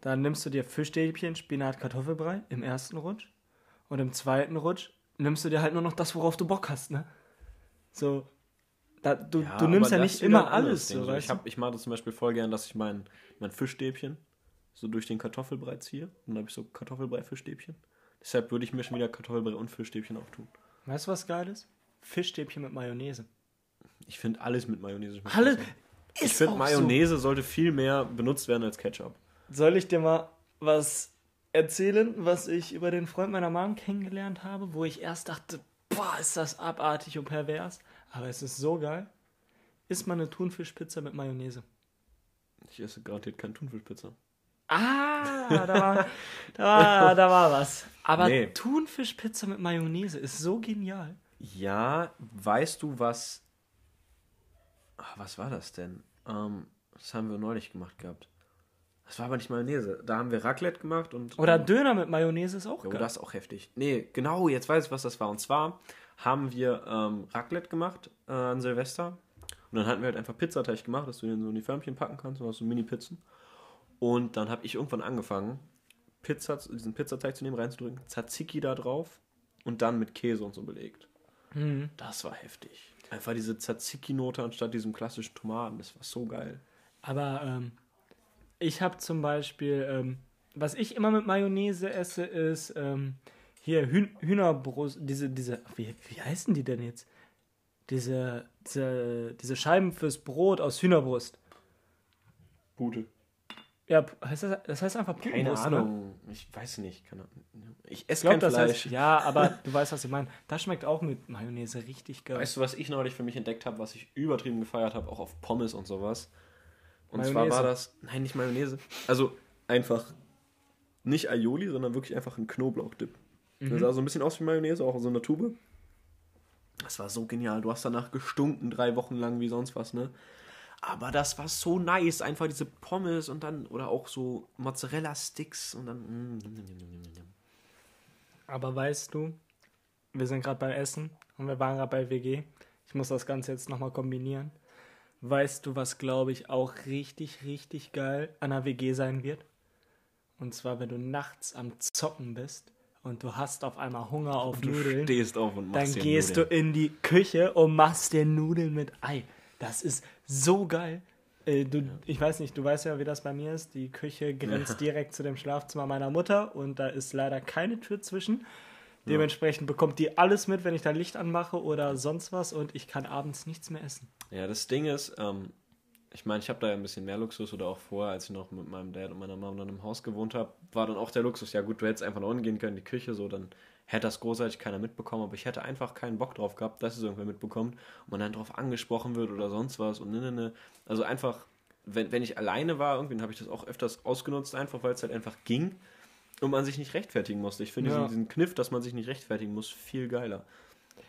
dann nimmst du dir Fischstäbchen, Spinat, Kartoffelbrei im ersten Rutsch und im zweiten Rutsch nimmst du dir halt nur noch das, worauf du Bock hast, ne? So, Da, du, Ja, du nimmst ja nicht immer alles. So, So, ich, hab, ich mache das zum Beispiel voll gern, dass ich mein, mein Fischstäbchen so durch den Kartoffelbrei ziehe. Und dann habe ich so Kartoffelbrei-Fischstäbchen. Deshalb würde ich mir schon wieder Kartoffelbrei und Fischstäbchen auftun. du? weißt du, was geil ist? Fischstäbchen mit Mayonnaise. Ich finde alles mit Mayonnaise Alles ist Ich finde auch Mayonnaise sollte viel mehr benutzt werden als Ketchup. So. Soll ich dir mal was erzählen, was ich über den Freund meiner Mom kennengelernt habe, wo ich erst dachte, boah, ist das abartig und pervers. Aber es ist so geil. Isst mal eine Thunfischpizza mit Mayonnaise. Ich esse garantiert keine Thunfischpizza. Ah, da war, da war, da war was. Aber Nee. Thunfischpizza mit Mayonnaise ist so genial. Ja, weißt du was? Ach, was war das denn? Ähm, das haben wir neulich gemacht gehabt. Das war aber nicht Mayonnaise. Da haben wir Raclette gemacht und. Oder ähm, Döner mit Mayonnaise ist auch Jo, geil. das ist auch heftig. Nee, genau, jetzt weiß ich, was das war. Und zwar haben wir ähm, Raclette gemacht äh, an Silvester. Und dann hatten wir halt einfach Pizzateig gemacht, dass du den so in die Förmchen packen kannst. Du hast so Mini-Pizzen. Und dann habe ich irgendwann angefangen, Pizza, diesen Pizzateig zu nehmen, reinzudrücken, Tzatziki da drauf und dann mit Käse und so belegt. Mhm. Das war heftig. Einfach diese Tzatziki-Note anstatt diesem klassischen Tomaten. Das war so geil. Aber ähm, ich habe zum Beispiel, ähm, was ich immer mit Mayonnaise esse, ist ähm, hier Hühn Hühnerbrust, diese, diese, wie, wie heißen die denn jetzt? Diese, diese, diese Scheiben fürs Brot aus Hühnerbrust. Pute. Ja, heißt das, das heißt einfach Keine Putenbrust, ne? Ahnung. Ich weiß nicht. Keine. Ich Ich esse glaube, kein das Fleisch. heißt, ja, aber du weißt, was ich meine. Das schmeckt auch mit Mayonnaise richtig geil. Weißt du, was ich neulich für mich entdeckt habe, was ich übertrieben gefeiert habe, auch auf Pommes und sowas? Und zwar Mayonnaise. war das, nein, nicht Mayonnaise, also einfach nicht Aioli, sondern wirklich einfach ein Knoblauchdip. Mhm. Das sah so ein bisschen aus wie Mayonnaise, auch in so einer Tube. Das war so genial. Du hast danach gestunken, drei Wochen lang wie sonst was, ne? Aber das war so nice. Einfach diese Pommes und dann, oder auch so Mozzarella-Sticks und dann. mm, mm, mm. Aber weißt du, wir sind gerade beim Essen und wir waren gerade bei WG. Ich muss das Ganze jetzt nochmal kombinieren. Weißt du, was glaube ich auch richtig, richtig geil an einer WG sein wird? Und zwar, wenn du nachts am Zocken bist und du hast auf einmal Hunger auf Du Nudeln, stehst auf und machst dann gehst Nudeln. du in die Küche und machst dir Nudeln mit Ei. Das ist so geil. Äh, du, Ich weiß nicht, du weißt ja, wie das bei mir ist. Die Küche grenzt direkt zu dem Schlafzimmer meiner Mutter und da ist leider keine Tür zwischen. Dementsprechend bekommt die alles mit, wenn ich da Licht anmache oder sonst was und ich kann abends nichts mehr essen. Ja, das Ding ist, ähm, ich meine, ich habe da ja ein bisschen mehr Luxus oder auch vorher, als ich noch mit meinem Dad und meiner Mom dann im Haus gewohnt habe, war dann auch der Luxus, ja gut, du hättest einfach noch gehen können in die Küche, so, dann hätte das großartig keiner mitbekommen, aber ich hätte einfach keinen Bock drauf gehabt, dass es irgendwer mitbekommt und man dann drauf angesprochen wird oder sonst was und ne, ne, ne. Also einfach, wenn, wenn ich alleine war, irgendwie habe ich das auch öfters ausgenutzt, einfach weil es halt einfach ging und man sich nicht rechtfertigen musste. Ich finde Ja. diesen, diesen Kniff, dass man sich nicht rechtfertigen muss, viel geiler.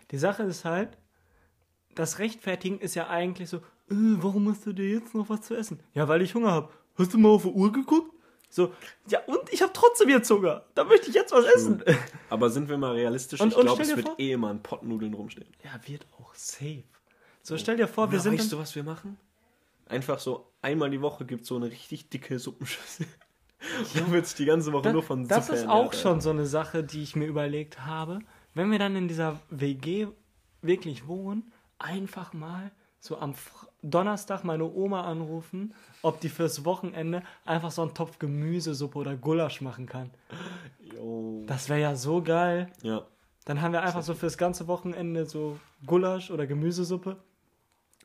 Die Sache ist halt, das Rechtfertigen ist ja eigentlich so, äh, warum hast du dir jetzt noch was zu essen? Ja, weil ich Hunger habe. Hast du mal auf die Uhr geguckt? So, ja, und ich habe trotzdem jetzt Hunger. Da möchte ich jetzt was essen. Aber sind wir mal realistisch, Und- ich glaube, es wird vor- eh immer ein Pott Nudeln rumstehen. Ja, wird auch safe. So, stell dir vor, wir Oder sind. weißt dann- du, was wir machen? Einfach so einmal die Woche gibt es so eine richtig dicke Suppenschüssel. da wird sich die ganze Woche nur von das Suppe ist auch ernährt, schon so eine Sache, die ich mir überlegt habe. Wenn wir dann in dieser WG wirklich wohnen, einfach mal so am Donnerstag meine Oma anrufen, ob die fürs Wochenende einfach so einen Topf Gemüsesuppe oder Gulasch machen kann. Jo. Das wäre ja so geil. Ja. Dann haben wir einfach so fürs ganze Wochenende so Gulasch oder Gemüsesuppe.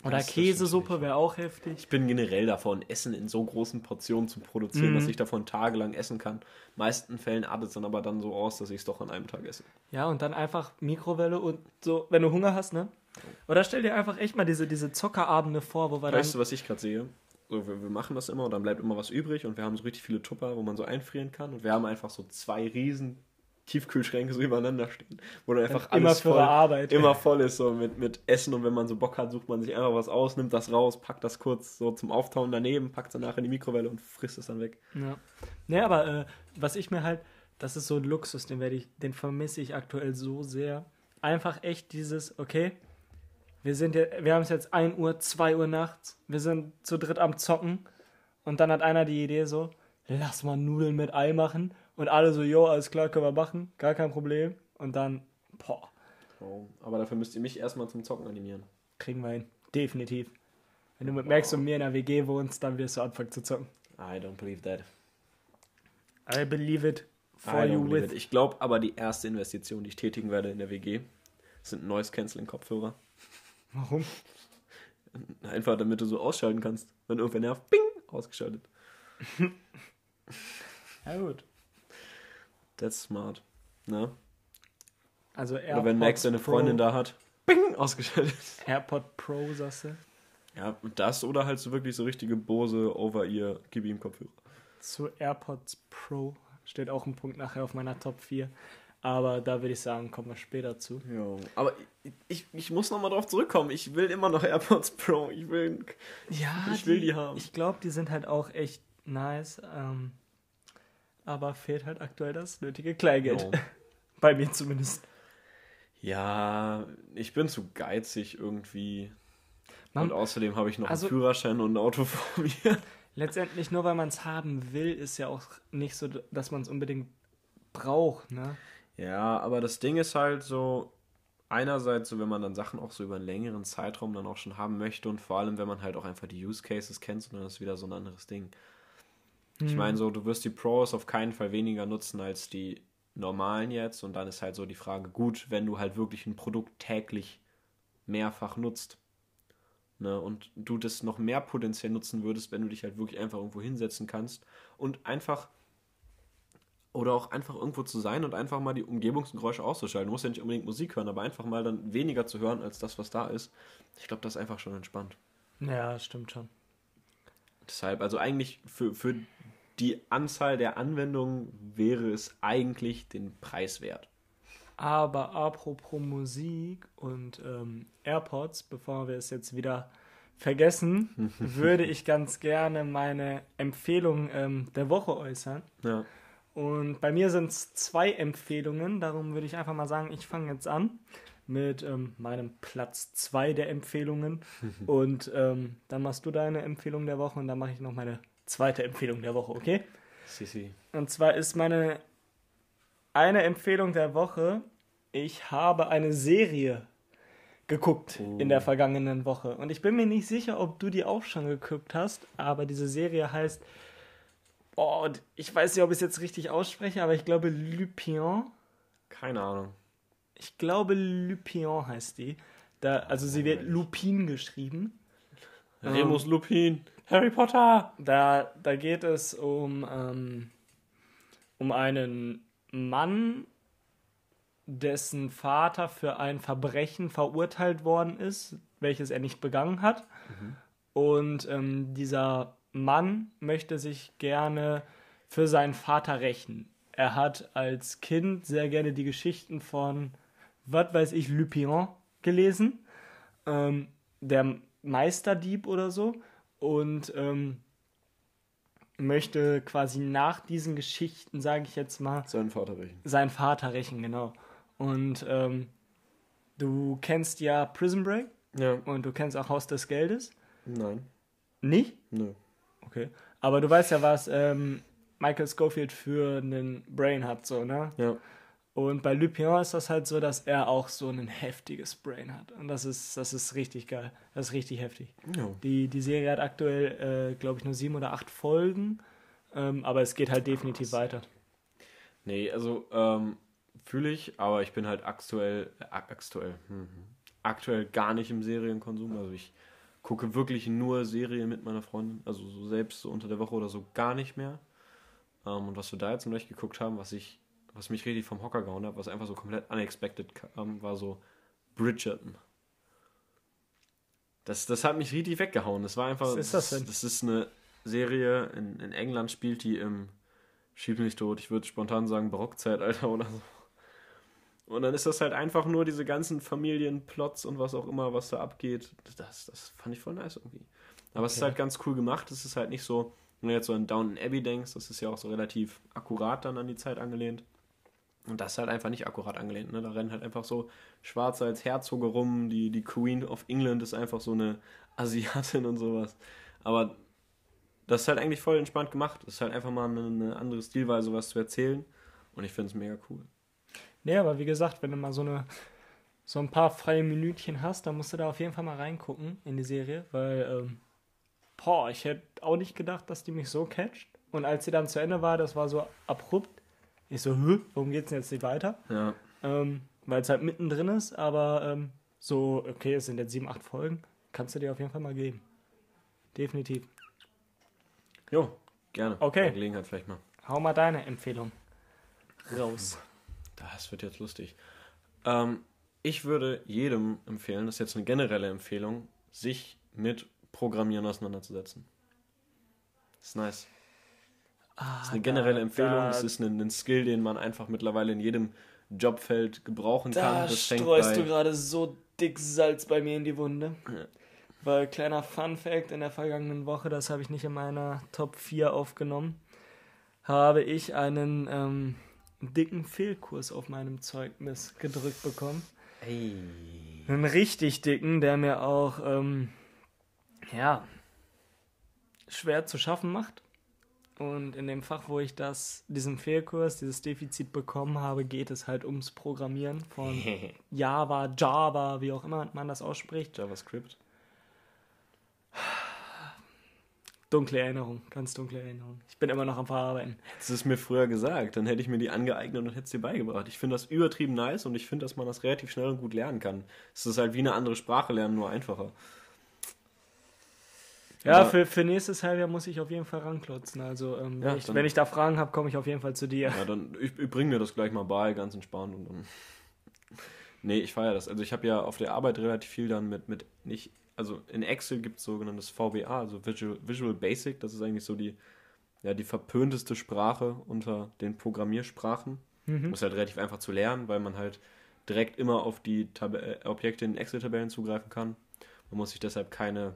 Oder Das Käsesuppe wäre auch heftig. Ich bin generell davon, Essen in so großen Portionen zu produzieren, Mhm. dass ich davon tagelang essen kann. In meisten Fällen artet es dann aber dann so aus, dass ich es doch an einem Tag esse. Ja, und dann einfach Mikrowelle und so, wenn du Hunger hast, ne? Oder stell dir einfach echt mal diese, diese Zockerabende vor, wo wir Weißt du, dann. was ich gerade sehe? So, wir, wir machen das immer und dann bleibt immer was übrig und wir haben so richtig viele Tupper, wo man so einfrieren kann und wir haben einfach so zwei riesen Tiefkühlschränke so übereinander stehen, wo dann einfach Immer alles für voll, Arbeit. immer voll ist so mit, mit Essen und wenn man so Bock hat, sucht man sich einfach was aus, nimmt das raus, packt das kurz so zum Auftauen daneben, packt es danach in die Mikrowelle und frisst es dann weg. Ja. Ne, aber äh, was ich mir halt, das ist so ein Luxus, den werde ich, den vermisse ich aktuell so sehr. Einfach echt dieses, okay, wir sind ja, wir haben es jetzt 1 Uhr, 2 Uhr nachts, wir sind zu dritt am Zocken und dann hat einer die Idee so, lass mal Nudeln mit Ei machen und alle so, jo, alles klar, können wir machen, gar kein Problem. Und dann, boah, So, aber dafür müsst ihr mich erstmal zum Zocken animieren. kriegen wir hin. Definitiv. Wenn du mit Max und mir in einer WG wohnst, dann wirst du anfangen zu zocken. I don't believe that. I believe it for I you with. it. Ich glaube aber, die erste Investition, die ich tätigen werde in der WG, sind Noise Canceling Kopfhörer. Warum? Einfach damit du so ausschalten kannst. Wenn irgendwer nervt, bing, ausgeschaltet. Ja, gut. That's smart. Ne? Also Oder wenn Max seine Freundin Pro, da hat, bing, ausgeschaltet. AirPod Pro, sagst du? Ja, das oder halt so wirklich so richtige Bose over ihr gib ihm Kopfhörer. Zu AirPods Pro steht auch ein Punkt nachher auf meiner Top 4. Aber da würde ich sagen, kommen wir später zu. Ja, aber ich, ich, ich muss nochmal drauf zurückkommen. Ich will immer noch AirPods Pro. Ich will. Ja, Ich will die haben. Ich glaube, die sind halt auch echt nice. Ähm, aber fehlt halt aktuell das nötige Kleingeld. Bei mir zumindest. Ja, ich bin zu geizig irgendwie. Man- und außerdem habe ich noch also- einen Führerschein und ein Auto vor mir. Letztendlich nur, weil man es haben will, ist ja auch nicht so, dass man es unbedingt braucht, ne? Ja, aber das Ding ist halt so, einerseits so, wenn man dann Sachen auch so über einen längeren Zeitraum dann auch schon haben möchte und vor allem, wenn man halt auch einfach die Use Cases kennt, und dann ist wieder so ein anderes Ding. Ich meine so, du wirst die Pros auf keinen Fall weniger nutzen als die normalen jetzt und dann ist halt so die Frage, gut, wenn du halt wirklich ein Produkt täglich mehrfach nutzt, ne, und du das noch mehr potenziell nutzen würdest, wenn du dich halt wirklich einfach irgendwo hinsetzen kannst und einfach oder auch einfach irgendwo zu sein und einfach mal die Umgebungsgeräusche auszuschalten. Du musst ja nicht unbedingt Musik hören, aber einfach mal dann weniger zu hören als das, was da ist. Ich glaube, das ist einfach schon entspannt. Ja, stimmt schon. Deshalb, also eigentlich für, für die Anzahl der Anwendungen wäre es eigentlich den Preis wert. Aber apropos Musik und ähm, AirPods, bevor wir es jetzt wieder vergessen, würde ich ganz gerne meine Empfehlung ähm, der Woche äußern. Ja. Und bei mir sind es zwei Empfehlungen, darum würde ich einfach mal sagen, ich fange jetzt an mit ähm, meinem Platz 2 der Empfehlungen. und ähm, dann machst du deine Empfehlung der Woche und dann mache ich noch meine zweite Empfehlung der Woche, okay? Sisi. Und zwar ist meine eine Empfehlung der Woche, ich habe eine Serie geguckt in der vergangenen Woche. Und ich bin mir nicht sicher, ob du die auch schon geguckt hast, aber diese Serie heißt, oh, ich weiß nicht, ob ich es jetzt richtig ausspreche, aber ich glaube Lupin. Keine Ahnung. Ich glaube Lupin heißt die. Da, also sie wird Lupin geschrieben. Remus Lupin. Harry Potter. Da, da geht es um, ähm, um einen Mann, dessen Vater für ein Verbrechen verurteilt worden ist, welches er nicht begangen hat. Und ähm, dieser Mann möchte sich gerne für seinen Vater rächen. Er hat als Kind sehr gerne die Geschichten von, was weiß ich, Lupin gelesen. Ähm, der Meisterdieb oder so. Und ähm, möchte quasi nach diesen Geschichten, sage ich jetzt mal, Seinen Vater rächen. seinen Vater rächen, genau. Und ähm, du kennst ja Prison Break Ja. und du kennst auch Haus des Geldes. Nein. Nicht? Nö. Okay. Aber du weißt ja, was ähm, Michael Schofield für einen Brain hat, so, ne? Ja. Und bei Lupin ist das halt so, dass er auch so ein heftiges Brain hat. Und das ist, das ist richtig geil. Das ist richtig heftig. Ja. Die, die Serie hat aktuell, äh, glaube ich, nur sieben oder acht Folgen. Ähm, aber es geht halt definitiv weiter. Nee, also ähm, fühle ich, aber ich bin halt aktuell, äh, aktuell, hm, hm, aktuell gar nicht im Serienkonsum. Also ich gucke wirklich nur Serien mit meiner Freundin, also so selbst so unter der Woche oder so gar nicht mehr. Ähm, und was wir da jetzt nicht geguckt haben, was ich, was mich richtig vom Hocker gehauen hat, was einfach so komplett unexpected kam, war so Bridgerton. Das, das hat mich richtig weggehauen. Das war einfach. Was ist das denn? Das ist eine Serie, in, in England spielt die im Schieb mich tot, ich würde spontan sagen Barockzeitalter oder so. Und dann ist das halt einfach nur diese ganzen Familienplots und was auch immer, was da abgeht. Das, das fand ich voll nice irgendwie. Aber es ist Okay. halt ganz cool gemacht. Es ist halt nicht so, wenn du jetzt so an Downton Abbey denkst, das ist ja auch so relativ akkurat dann an die Zeit angelehnt. Und das ist halt einfach nicht akkurat angelehnt. Ne? Da rennen halt einfach so Schwarze als Herzoge rum. Die, die Queen of England ist einfach so eine Asiatin und sowas. Aber das ist halt eigentlich voll entspannt gemacht. Das ist halt einfach mal eine, eine andere Stilweise, was zu erzählen. Und ich finde es mega cool. Nee, aber wie gesagt, wenn du mal so eine, so ein paar freie Minütchen hast, dann musst du da auf jeden Fall mal reingucken in die Serie, weil, ähm, boah, ich hätte auch nicht gedacht, dass die mich so catcht. Und als sie dann zu Ende war, das war so abrupt. Ich so, Hö, warum geht's denn jetzt nicht weiter? Ja. Ähm, weil es halt mittendrin ist, aber ähm, so, okay, es sind jetzt sieben, acht Folgen, kannst du dir auf jeden Fall mal geben. Definitiv. Jo, gerne. Okay. Bei Gelegenheit vielleicht mal. Hau mal deine Empfehlung raus. Das wird jetzt lustig. Ähm, ich würde jedem empfehlen, das ist jetzt eine generelle Empfehlung, sich mit Programmieren auseinanderzusetzen. Das ist nice. Das ist eine generelle da- Empfehlung. da- Das ist ein, ein Skill, den man einfach mittlerweile in jedem Jobfeld gebrauchen kann. Da Das fängt streust du gerade so dick Salz bei mir in die Wunde. Ja. Weil kleiner Fun Fact in der vergangenen Woche, das habe ich nicht in meiner Top 4 aufgenommen, habe ich einen ähm, dicken Fehlkurs auf meinem Zeugnis gedrückt bekommen. Ey. Einen richtig dicken, der mir auch, ähm, ja, schwer zu schaffen macht. Und in dem Fach, wo ich das, diesen Fehlkurs, dieses Defizit bekommen habe, geht es halt ums Programmieren von Java, Java, wie auch immer man das ausspricht. JavaScript. Dunkle Erinnerung, ganz dunkle Erinnerung. Ich bin immer noch am Verarbeiten. Hättest du es mir früher gesagt, dann hätte ich mir die angeeignet und hätte es dir beigebracht. Ich finde das übertrieben nice und ich finde, dass man das relativ schnell und gut lernen kann. Es ist halt wie eine andere Sprache lernen, nur einfacher. Ja, für, für nächstes Halbjahr muss ich auf jeden Fall ranklotzen. Also, ähm, Ja, wenn, ich, dann- wenn ich da Fragen habe, komme ich auf jeden Fall zu dir. Ja, dann, ich, ich bringe mir das gleich mal bei, ganz entspannt und dann. Nee, ich feiere das. Also ich habe ja auf der Arbeit relativ viel dann mit, mit nicht, also in Excel gibt es sogenanntes VBA, also Visual, Visual Basic, das ist eigentlich so die, ja, die verpönteste Sprache unter den Programmiersprachen. Mhm. Ist halt relativ einfach zu lernen, weil man halt direkt immer auf die Tab äh, Objekte in Excel-Tabellen zugreifen kann. Man muss sich deshalb keine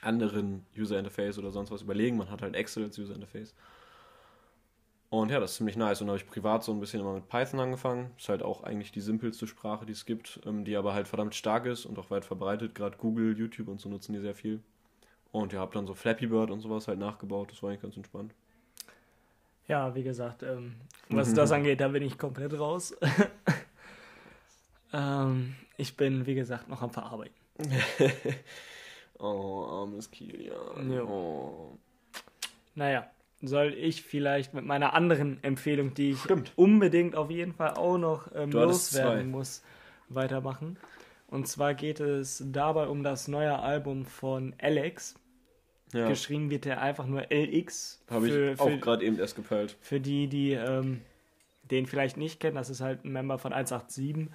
anderen User-Interface oder sonst was überlegen. Man hat halt Excel als User-Interface. Und ja, das ist ziemlich nice. Und da habe ich privat so ein bisschen immer mit Python angefangen. Ist halt auch eigentlich die simpelste Sprache, die es gibt, ähm, die aber halt verdammt stark ist und auch weit verbreitet. Gerade Google, YouTube und so nutzen die sehr viel. Und ja, habe dann so Flappy Bird und sowas halt nachgebaut. Das war eigentlich ganz entspannt. Ja, wie gesagt, ähm, was das angeht, da bin ich komplett raus. ähm, ich bin, wie gesagt, noch am Verarbeiten. oh, armes Kilian. Oh. Naja, soll ich vielleicht mit meiner anderen Empfehlung, die ich Stimmt. unbedingt auf jeden Fall auch noch ähm, loswerden muss, weitermachen. Und zwar geht es dabei um das neue Album von Alex. Ja, Geschrieben wird er einfach nur LX. habe ich auch gerade eben erst gepeilt. für die, die ähm, den vielleicht nicht kennen, das ist halt ein Member von 187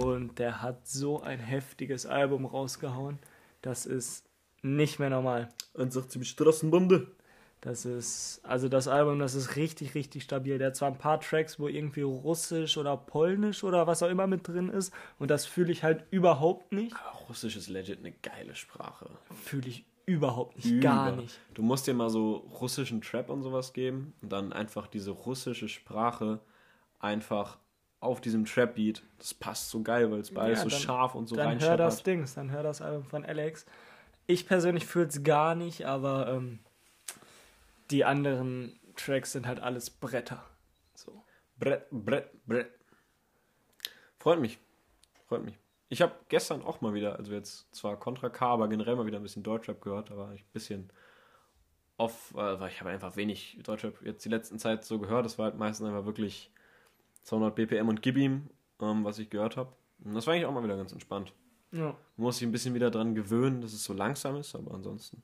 und der hat so ein heftiges Album rausgehauen. Das ist nicht mehr normal. 1,80 Straßenbande. Das ist, also das Album, das ist richtig, richtig stabil. Der hat zwar ein paar Tracks, wo irgendwie Russisch oder Polnisch oder was auch immer mit drin ist und das fühle ich halt überhaupt nicht. Aber Russisch ist legit eine geile Sprache. Fühle ich überhaupt nicht, gar Über. nicht. Du musst dir mal so russischen Trap und sowas geben und dann einfach diese russische Sprache einfach auf diesem Trap-Beat. Das passt so geil, weil es beides Ja, so dann- scharf und so dann hör das reinscheppert. Dings, dann hör das Album von Alex. Ich persönlich fühle es gar nicht, aber ähm, die anderen Tracks sind halt alles Bretter. So. Brett, Brett, Brett. Freut mich. Freut mich. Ich habe gestern auch mal wieder, also jetzt zwar Contra K, aber generell mal wieder ein bisschen Deutschrap gehört, da war ich ein bisschen off, äh, weil ich habe einfach wenig Deutschrap jetzt die letzten Zeit so gehört. Das war halt meistens einfach wirklich 200 BPM und Gib ihm, ähm, was ich gehört habe. Und das war eigentlich auch mal wieder ganz entspannt. Ja. Man muss sich ein bisschen wieder dran gewöhnen, dass es so langsam ist, aber ansonsten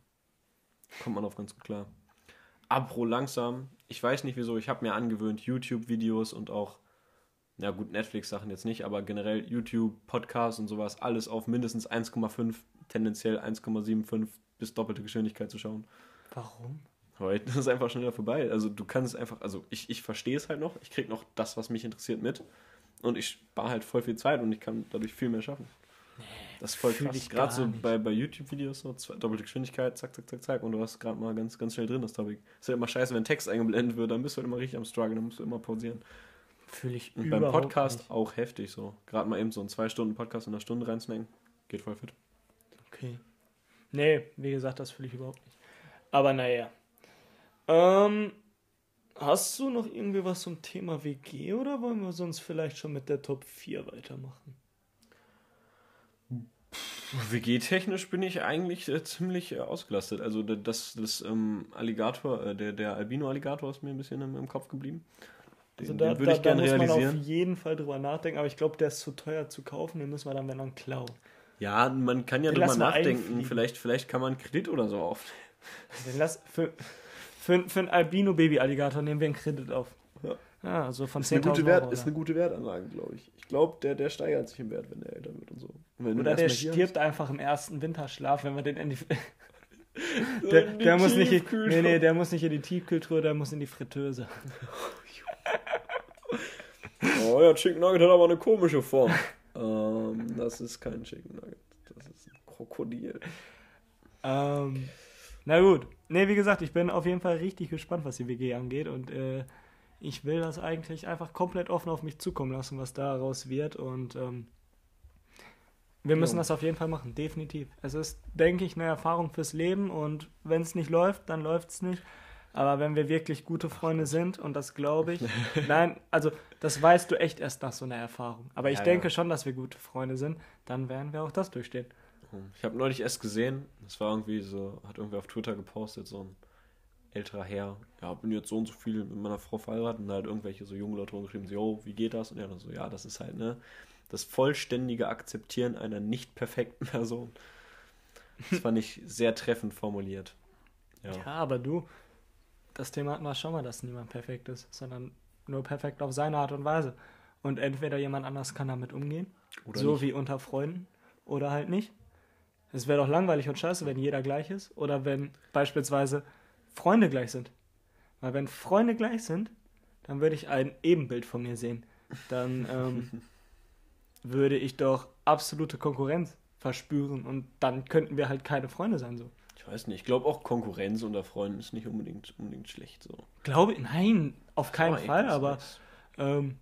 kommt man auf ganz gut klar. Apro langsam, ich weiß nicht wieso, ich habe mir angewöhnt, YouTube-Videos und auch, na gut, Netflix-Sachen jetzt nicht, aber generell YouTube, Podcasts und sowas, alles auf mindestens 1,5, tendenziell 1,75 bis doppelte Geschwindigkeit zu schauen. Warum? Weil das ist einfach schneller vorbei. Also du kannst es einfach, also ich, ich verstehe es halt noch, ich kriege noch das, was mich interessiert mit und ich spare halt voll viel Zeit und ich kann dadurch viel mehr schaffen. Das ist voll krass. ich Gerade so nicht. bei, bei YouTube-Videos, so zwei, doppelte Geschwindigkeit, zack, zack, zack, zack und du hast gerade mal ganz, ganz schnell drin das Topic. Ist halt immer scheiße, wenn Text eingeblendet wird, dann bist du halt immer richtig am Struggle, dann musst du immer pausieren. Fühle ich Und beim Podcast nicht. auch heftig so. Gerade mal eben so einen zwei Stunden Podcast in einer Stunde reinsnacken, geht voll fit. Okay. Nee, wie gesagt, das fühle ich überhaupt nicht. Aber naja. Ähm, hast du noch irgendwie was zum Thema WG oder wollen wir sonst vielleicht schon mit der Top 4 weitermachen? WG-technisch bin ich eigentlich äh, ziemlich äh, ausgelastet. Also das, das ähm, Alligator, äh, der, der Albino-Alligator ist mir ein bisschen im, im Kopf geblieben. Den, Also da, den würde ich da, da gerne muss man auf realisieren. jeden Fall drüber nachdenken, aber ich glaube, der ist zu teuer zu kaufen, den müssen wir dann, wenn dann klauen. Ja, man kann ja Den drüber nachdenken. Vielleicht, vielleicht kann man einen Kredit oder so auf. Den lass, für, für, für einen Albino-Baby-Alligator nehmen wir einen Kredit auf. Ja. Ja, so von Ist eine, 10.000 gute Wert, Euro. ist eine gute Wertanlage, glaube ich. Ich glaube, der, der steigert sich im Wert, wenn der älter wird und so. Wenn du Oder der stirbt einfach im ersten Winterschlaf, wenn wir den in die. hast. Der, In die der muss nicht in, Tiefkühltruhe. nee, nee, der muss nicht in die Tiefkühltruhe, der muss in die Fritteuse. Oh ja, Chicken Nugget hat aber eine komische Form. ähm, das ist kein Chicken Nugget. Das ist ein Krokodil. Ähm, na gut. Nee, wie gesagt, ich bin auf jeden Fall richtig gespannt, was die WG angeht und äh, ich will das eigentlich einfach komplett offen auf mich zukommen lassen, was daraus wird und ähm, wir müssen Jo. das auf jeden Fall machen, definitiv. Es ist, denke ich, eine Erfahrung fürs Leben und wenn es nicht läuft, dann läuft es nicht. Aber wenn wir wirklich gute Freunde sind, und das glaube ich, nein, also das weißt du echt erst nach so einer Erfahrung. Aber ich Ja, denke ja. schon, dass wir gute Freunde sind, dann werden wir auch das durchstehen. Ich habe neulich erst gesehen, das war irgendwie so, hat irgendwie auf Twitter gepostet, so ein älterer Herr, ja, bin jetzt so und so viel mit meiner Frau verheiratet und da halt irgendwelche so junge Leute geschrieben, so, yo, wie geht das? Und er dann so, ja, das ist halt, ne, das vollständige Akzeptieren einer nicht perfekten Person. Das fand ich sehr treffend formuliert. Ja. Ja, aber du, das Thema hatten wir schon mal, dass niemand perfekt ist, sondern nur perfekt auf seine Art und Weise. Und entweder jemand anders kann damit umgehen, Oder so nicht. wie unter Freunden, oder halt nicht. Es wäre doch langweilig und scheiße, wenn jeder gleich ist, oder wenn beispielsweise Freunde gleich sind. Weil wenn Freunde gleich sind, dann würde ich ein Ebenbild von mir sehen. Dann ähm, würde ich doch absolute Konkurrenz verspüren und dann könnten wir halt keine Freunde sein so. Ich weiß nicht, ich glaube auch Konkurrenz unter Freunden ist nicht unbedingt, unbedingt schlecht. So. Glaube, nein, auf keinen Oh, Fall, aber ähm,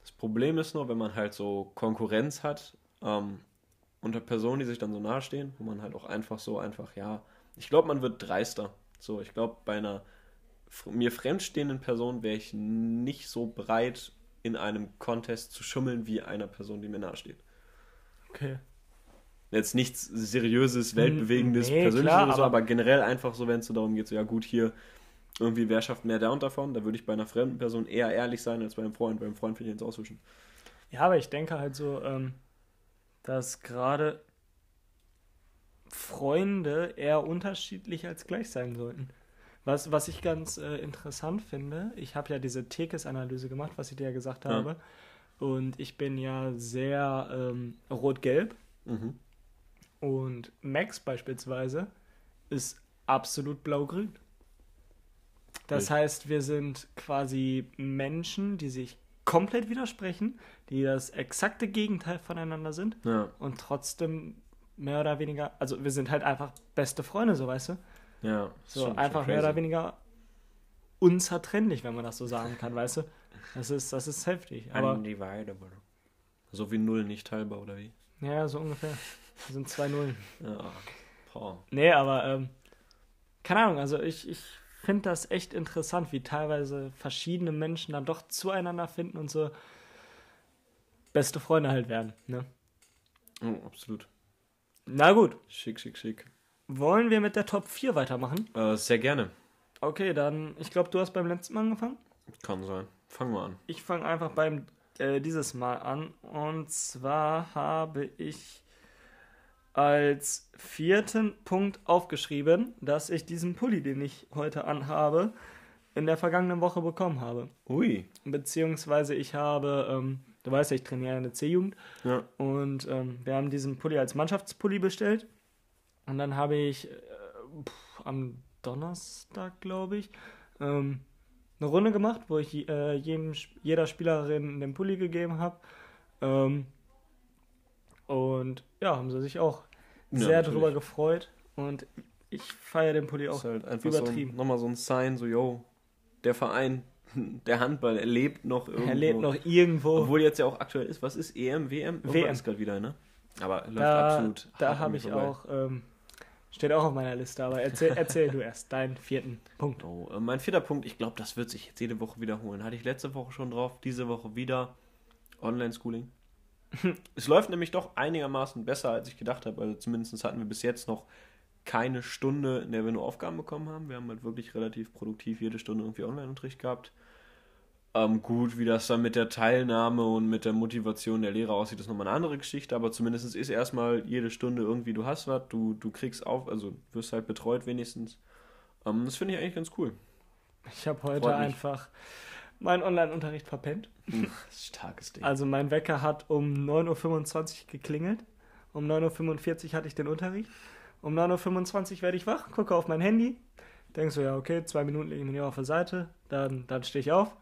Das Problem ist nur, wenn man halt so Konkurrenz hat ähm, unter Personen, die sich dann so nahestehen, wo man halt auch einfach so einfach, ja, ich glaube, man wird dreister. So, ich glaube, bei einer mir fremdstehenden Person wäre ich nicht so bereit, in einem Contest zu schummeln wie einer Person, die mir nahesteht. okay. Jetzt nichts seriöses, weltbewegendes, nee, persönliches klar, oder so, aber- aber generell einfach so, wenn es so darum geht, so ja gut, hier irgendwie, wer schafft mehr down davon, da würde ich bei einer fremden Person eher ehrlich sein als bei einem Freund. Beim Freund finde ich jetzt auswischen. Ja, aber ich denke halt so, ähm, dass gerade Freunde eher unterschiedlich als gleich sein sollten. Was, was ich ganz äh, interessant finde, ich habe ja diese Tekes-Analyse gemacht, was ich dir ja gesagt Ja. habe. Und ich bin ja sehr ähm, rot-gelb. Mhm. Und Max beispielsweise ist absolut blau-grün. Das Wild. heißt, wir sind quasi Menschen, die sich komplett widersprechen, die das exakte Gegenteil voneinander sind Ja, und trotzdem mehr oder weniger, also wir sind halt einfach beste Freunde, so weißt du. ja. So einfach mehr oder weniger unzertrennlich, wenn man das so sagen kann, weißt du. Das ist, das ist heftig. Aber Undividable. So wie Null nicht teilbar, oder wie? ja, so ungefähr. Das sind zwei Nullen. Ja. Boah. Nee, aber ähm, keine Ahnung, also ich, ich finde das echt interessant, wie teilweise verschiedene Menschen dann doch zueinander finden und so beste Freunde halt werden. Ne? Oh, absolut. Na gut, Schick, schick, schick. wollen wir mit der Top 4 weitermachen? Äh, sehr gerne. Okay, dann, ich glaube, du hast beim letzten Mal angefangen. Kann sein. Fangen wir an. Ich fange einfach beim äh, dieses Mal an. Und zwar habe ich als vierten Punkt aufgeschrieben, dass ich diesen Pulli, den ich heute anhabe, in der vergangenen Woche bekommen habe. Ui. Beziehungsweise ich habe, ähm, du weißt ja, ich trainiere in der C-Jugend Ja. und ähm, wir haben diesen Pulli als Mannschaftspulli bestellt. Und dann habe ich äh, pff, am Donnerstag, glaube ich, ähm, eine Runde gemacht, wo ich äh, jedem, jeder Spielerin den Pulli gegeben habe. Ähm, und ja, haben sie sich auch Ja, sehr natürlich. drüber gefreut. Und ich feiere den Pulli auch. Ist halt einfach so übertrieben. ein, nochmal so ein Sign, so, yo, der Verein, der Handball, er lebt noch irgendwo. Er lebt noch irgendwo. Obwohl jetzt ja auch aktuell ist, was ist EM, WM? WM. ist gerade wieder, ne? Aber läuft da absolut. da habe ich vorbei. auch, ähm, steht auch auf meiner Liste, aber erzähl, erzähl du erst deinen vierten Punkt. Oh, äh, mein vierter Punkt, ich glaube, das wird sich jetzt jede Woche wiederholen. Hatte ich letzte Woche schon drauf, diese Woche wieder Online-Schooling. es läuft nämlich doch einigermaßen besser, als ich gedacht habe. Also zumindest hatten wir bis jetzt noch keine Stunde, in der wir nur Aufgaben bekommen haben. Wir haben halt wirklich relativ produktiv jede Stunde irgendwie Online-Unterricht gehabt. Ähm, gut, wie das dann mit der Teilnahme und mit der Motivation der Lehrer aussieht, ist nochmal eine andere Geschichte, aber zumindest ist erstmal jede Stunde irgendwie, du hast was, du, du kriegst auf, also wirst halt betreut wenigstens. Ähm, das finde ich eigentlich ganz cool. Ich habe heute einfach meinen Online-Unterricht verpennt. Starkes Ding. Also mein Wecker hat um 9.25 Uhr geklingelt. Um 9.45 Uhr hatte ich den Unterricht. Um 9.25 Uhr werde ich wach, gucke auf mein Handy. Denkst so, ja, okay, zwei Minuten lege ich mich auf der Seite. Dann, dann stehe ich auf.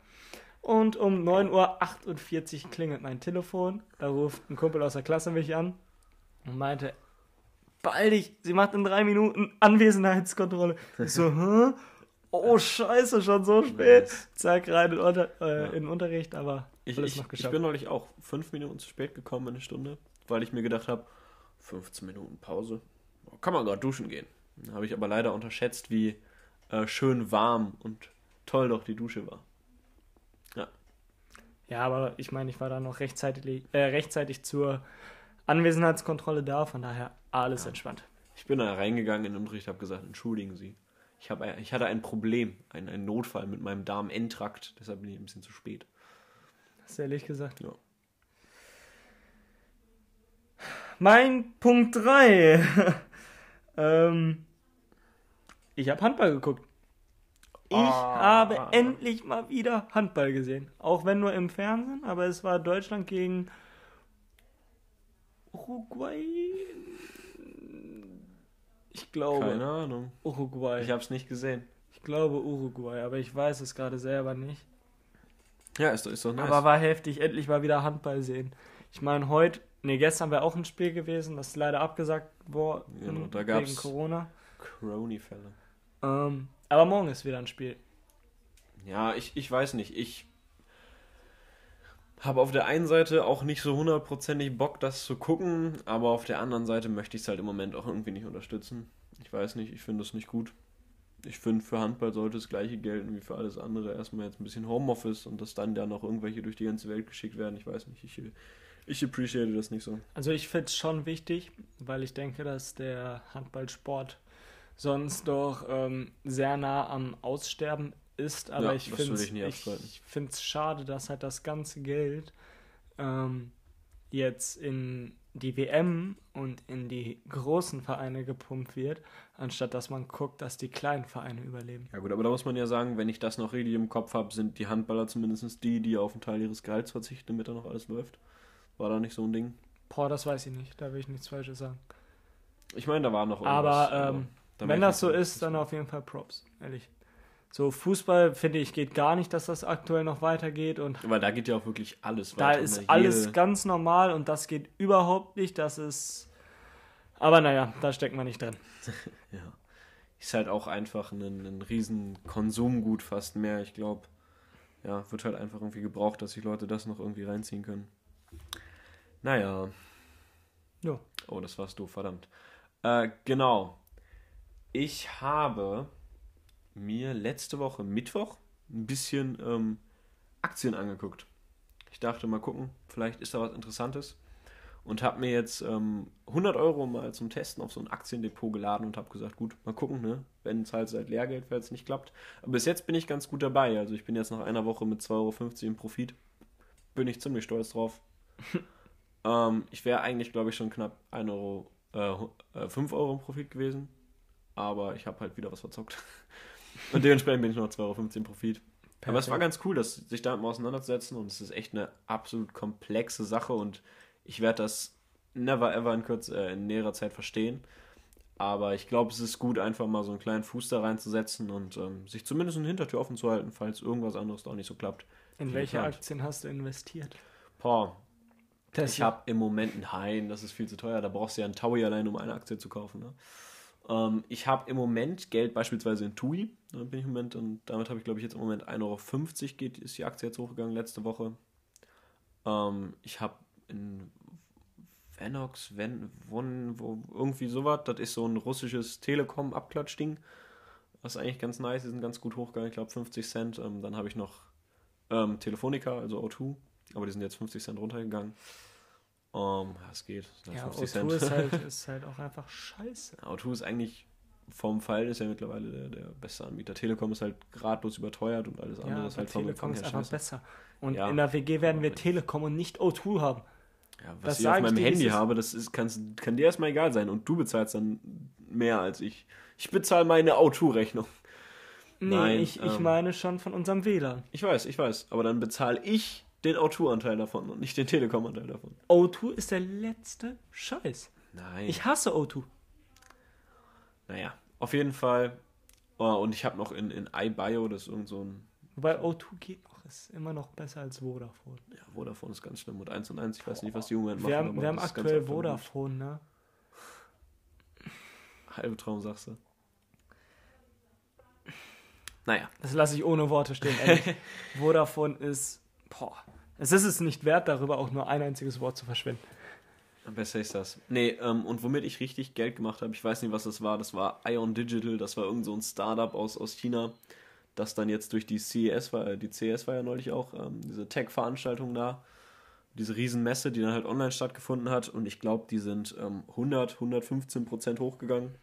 Und um 9.48 Uhr klingelt mein Telefon. Da ruft ein Kumpel aus der Klasse mich an und meinte, beeil dich, sie macht in drei Minuten Anwesenheitskontrolle. Ich so, hä? Oh, scheiße, schon so spät. Zack, rein in, Unter äh, in den Unterricht, aber ich, alles noch geschafft. Ich bin neulich auch fünf Minuten zu spät gekommen, eine Stunde, weil ich mir gedacht habe, 15 Minuten Pause, kann man gerade duschen gehen. Habe ich aber leider unterschätzt, wie äh, schön warm und toll doch die Dusche war. Ja, aber ich meine, ich war da noch rechtzeitig, äh, rechtzeitig zur Anwesenheitskontrolle da, von daher alles ja. entspannt. Ich bin da reingegangen in den Unterricht, habe gesagt, entschuldigen Sie. Ich, hab, ich hatte ein Problem, einen, einen Notfall mit meinem Darmentrakt, deshalb bin ich ein bisschen zu spät. Hast du ehrlich gesagt? Ja. Mein Punkt 3. ähm, ich habe Handball geguckt. Ich ah. habe endlich mal wieder Handball gesehen. Auch wenn nur im Fernsehen, aber es war Deutschland gegen Uruguay. Ich glaube. Keine Ahnung. Uruguay. Ich habe es nicht gesehen. Ich glaube Uruguay, aber ich weiß es gerade selber nicht. Ja, ist doch, ist doch nice. Aber war heftig, endlich mal wieder Handball sehen. Ich meine, heute, nee, gestern wäre auch ein Spiel gewesen, das ist leider abgesagt worden genau, da gab's wegen Corona. Crony-Fälle. Ähm, aber morgen ist wieder ein Spiel. Ja, ich, ich weiß nicht. Ich habe auf der einen Seite auch nicht so hundertprozentig Bock, das zu gucken, aber auf der anderen Seite möchte ich es halt im Moment auch irgendwie nicht unterstützen. Ich weiß nicht, ich finde das nicht gut. Ich finde, für Handball sollte das gleiche gelten wie für alles andere. Erstmal jetzt ein bisschen Homeoffice und dass dann ja noch irgendwelche durch die ganze Welt geschickt werden. Ich weiß nicht, ich, ich appreciate das nicht so. Also ich finde es schon wichtig, weil ich denke, dass der Handballsport sonst doch ähm, sehr nah am Aussterben ist. Aber ja, ich finde es schade, dass halt das ganze Geld ähm, jetzt in die WM und in die großen Vereine gepumpt wird, anstatt dass man guckt, dass die kleinen Vereine überleben. Ja gut, aber da muss man ja sagen, wenn ich das noch richtig im Kopf habe, sind die Handballer zumindest die, die auf einen Teil ihres Gehalts verzichten, damit da noch alles läuft. War da nicht so ein Ding? Boah, das weiß ich nicht. Da will ich nichts Falsches sagen. Ich meine, da war noch irgendwas. Aber ähm, wenn das so ist, dann auf jeden Fall Props, ehrlich. So, Fußball finde ich geht gar nicht, dass das aktuell noch weitergeht. Und Weil da geht ja auch wirklich alles weiter. Da ist ne? alles ganz normal und das geht überhaupt nicht. Das ist. Aber naja, da steckt man nicht drin. ja. Ist halt auch einfach ein, ein riesen Konsumgut fast mehr. Ich glaube, ja, wird halt einfach irgendwie gebraucht, dass sich Leute das noch irgendwie reinziehen können. Naja. Ja. Oh, das war's doof, verdammt. Äh, genau. Ich habe mir letzte Woche Mittwoch ein bisschen ähm, Aktien angeguckt. Ich dachte mal gucken, vielleicht ist da was Interessantes. Und habe mir jetzt ähm, 100 Euro mal zum Testen auf so ein Aktiendepot geladen und habe gesagt, gut, mal gucken, ne? wenn es halt seit Lehrgeld, falls es nicht klappt. Aber bis jetzt bin ich ganz gut dabei. Also ich bin jetzt nach einer Woche mit 2,50 Euro im Profit. Bin ich ziemlich stolz drauf. ähm, ich wäre eigentlich, glaube ich, schon knapp 1 Euro, äh, 5 äh, Euro im Profit gewesen aber ich habe halt wieder was verzockt. Und dementsprechend bin ich noch 2,15 Euro Profit. Perfekt. Aber es war ganz cool, das, sich damit mal auseinanderzusetzen und es ist echt eine absolut komplexe Sache und ich werde das never ever in, kürz, äh, in näherer Zeit verstehen. Aber ich glaube, es ist gut, einfach mal so einen kleinen Fuß da reinzusetzen und ähm, sich zumindest eine Hintertür offen zu halten, falls irgendwas anderes doch nicht so klappt. In welche Aktien hast du investiert? Boah. Ich habe im Moment ein Hain, das ist viel zu teuer. Da brauchst du ja einen Taui allein, um eine Aktie zu kaufen. Ne? Ähm, ich habe im Moment Geld beispielsweise in TUI, da bin ich im Moment, und damit habe ich, glaube ich, jetzt im Moment 1,50 Euro geht, ist die Aktie jetzt hochgegangen letzte Woche. Ähm, ich habe in Venox, Ven, Von, wo, irgendwie sowas, das ist so ein russisches Telekom-Abklatschding. Was eigentlich ganz nice, die sind ganz gut hochgegangen, ich glaube 50 Cent. Ähm, dann habe ich noch ähm, Telefonica, also O2, aber die sind jetzt 50 Cent runtergegangen. Um, ja, es geht. Das Ja, 50 O2 ist halt, ist halt auch einfach scheiße. O2 ist eigentlich vom Fall ist ja mittlerweile der, der beste Anbieter. Telekom ist halt gradlos überteuert und alles andere Ja, ist aber halt vom Telekom ist einfach scheiße. besser. Und Ja. in der WG werden wir Telekom und nicht O2 haben. Ja, Das was ich sag auf ich meinem es Handy ist. habe, das ist, kann's, kann dir erstmal egal sein und du bezahlst dann mehr als ich. Ich bezahle meine O2-Rechnung. Nee, Nein, ich, ich ähm, meine schon von unserem WLAN. Ich weiß, ich weiß, aber dann bezahle ich den O2-Anteil davon und nicht den Telekom-Anteil davon. O2 ist der letzte Scheiß. Nein. Ich hasse O2. naja, auf jeden Fall. Oh, und ich habe noch in, in iBio, das ist irgend so ein. Wobei O2 geht noch, ist immer noch besser als Vodafone. Ja, Vodafone ist ganz schlimm. Und 1 und 1, ich weiß nicht, was die Jungen machen. Wir haben, wir haben aktuell. Vodafone, ne? Halbe Traum, sagst du. Naja, Das lasse ich ohne Worte stehen, ehrlich. Vodafone ist, boah, es ist es nicht wert, darüber auch nur ein einziges Wort zu verschwenden. besser ist das. Nee, ähm, und womit ich richtig Geld gemacht habe, ich weiß nicht, was das war, das war Ion Digital, das war irgend so ein Startup aus, aus China, das dann jetzt durch die CES war, die CES war ja neulich auch, ähm, diese Tech-Veranstaltung da, diese Riesenmesse, die dann halt online stattgefunden hat und ich glaube, die sind ähm, 100, 115 Prozent hochgegangen.